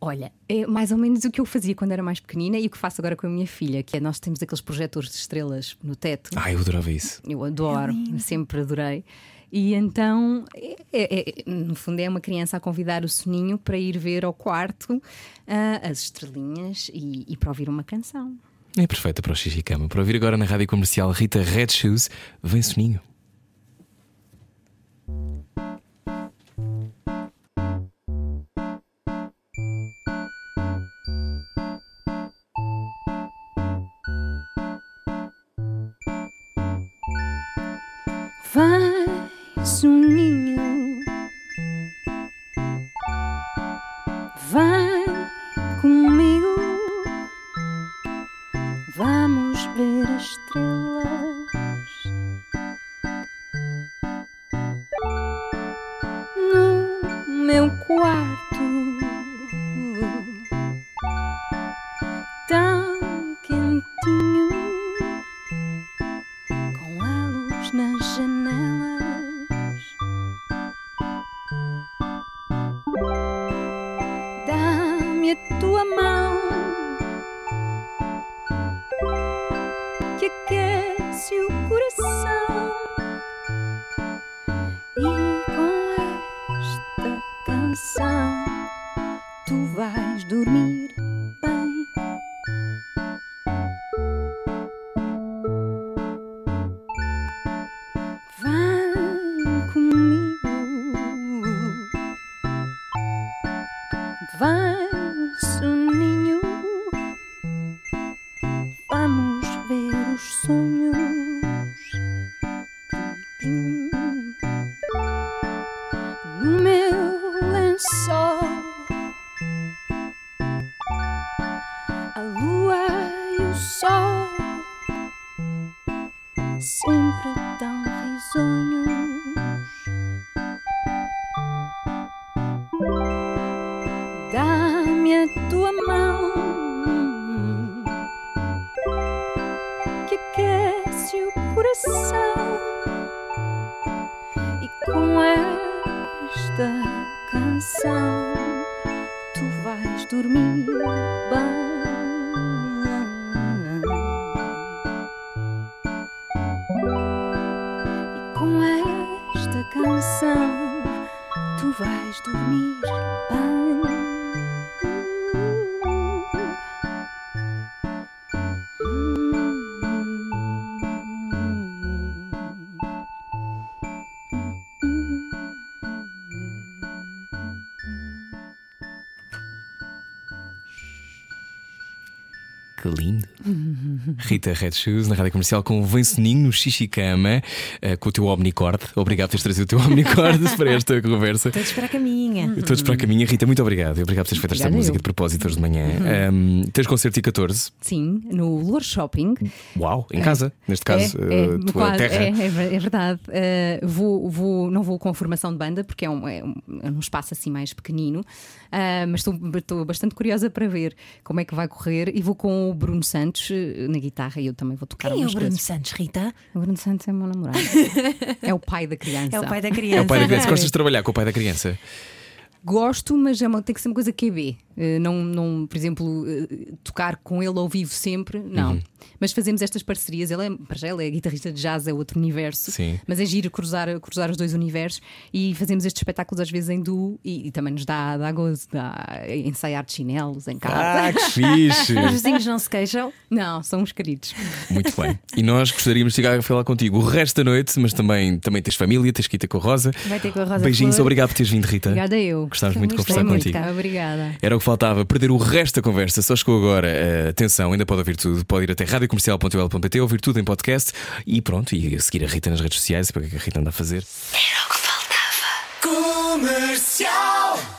Speaker 4: Olha, é mais ou menos o que eu fazia quando era mais pequenina e o que faço agora com a minha filha, que é nós temos aqueles projetores de estrelas no teto.
Speaker 1: Ah, eu adorava isso.
Speaker 4: Eu adoro, sempre adorei. E então, é- é- é- no fundo, é uma criança a convidar o soninho para ir ver ao quarto ah, as estrelinhas e, e para ouvir uma canção.
Speaker 1: É perfeita para o xixi cama. Para ouvir agora na rádio comercial Rita Red Shoes, Vem Soninho.
Speaker 4: Vai, soninho,
Speaker 6: com esta canção. Tu vais dormir Que
Speaker 1: Rita Red Shoes na rádio comercial com o Venceninho no Xixicama eh, com o teu Omnicord. Obrigado por teres trazido o teu Omnicord para esta conversa.
Speaker 2: Todos para a caminha.
Speaker 1: Todos para a caminha. Rita, muito obrigado. Obrigado por teres feito esta música de propósito hoje de manhã. Um, tens concerto dia 14.
Speaker 4: Sim, no Lourdes Shopping.
Speaker 1: Uau, em casa, neste caso,
Speaker 4: é,
Speaker 1: eh, tua
Speaker 4: quase,
Speaker 1: terra.
Speaker 4: é, é é verdade. Uh, vou, vou, não vou com formação de banda, porque é um, é um, é um espaço assim mais pequenino, Uh, mas estou, bastante curiosa para ver como é que vai correr. E vou com o Bruno Santos na guitarra e eu também vou tocar
Speaker 2: Quem é o Bruno
Speaker 4: coisas.
Speaker 2: Santos, Rita?
Speaker 4: O Bruno Santos é meu namorado. é o pai da criança.
Speaker 2: É o pai da criança.
Speaker 1: É o pai da criança. Gostas de trabalhar com o pai da criança?
Speaker 4: Gosto, mas é uma- tem que ser uma coisa QB. Eh, Não, não, por exemplo, eh, tocar com ele ao vivo sempre, não.
Speaker 1: Uhum.
Speaker 4: Mas fazemos estas parcerias. Ele é, para já, ele é guitarrista de jazz, é outro universo.
Speaker 1: Sim.
Speaker 4: Mas é giro cruzar, cruzar os dois universos e fazemos estes espetáculos às vezes em duo e, e também nos dá, dá gozo, dá ensaiar de chinelos em casa.
Speaker 1: Ah, que fixe!
Speaker 2: Os vizinhos não se queixam.
Speaker 4: Não, são uns queridos.
Speaker 1: Muito bem. E nós gostaríamos de chegar a falar contigo o resto da noite, mas também, também tens família, tens que ir ter com a Rosa.
Speaker 2: Vai ter com a Rosa
Speaker 1: Beijinhos,
Speaker 2: Flor.
Speaker 1: obrigado por teres vindo, Rita.
Speaker 4: Obrigada eu.
Speaker 1: Gostávamos muito de conversar
Speaker 4: muito,
Speaker 1: contigo.
Speaker 4: Obrigada.
Speaker 1: Era o que faltava, perder o resto da conversa. Só chegou agora. Eh, atenção, ainda pode ouvir tudo. Pode ir até radiocomercial.ol.pt, ouvir tudo em podcast e pronto. E seguir a Rita nas redes sociais para o que que a Rita anda a fazer.
Speaker 5: Comercial.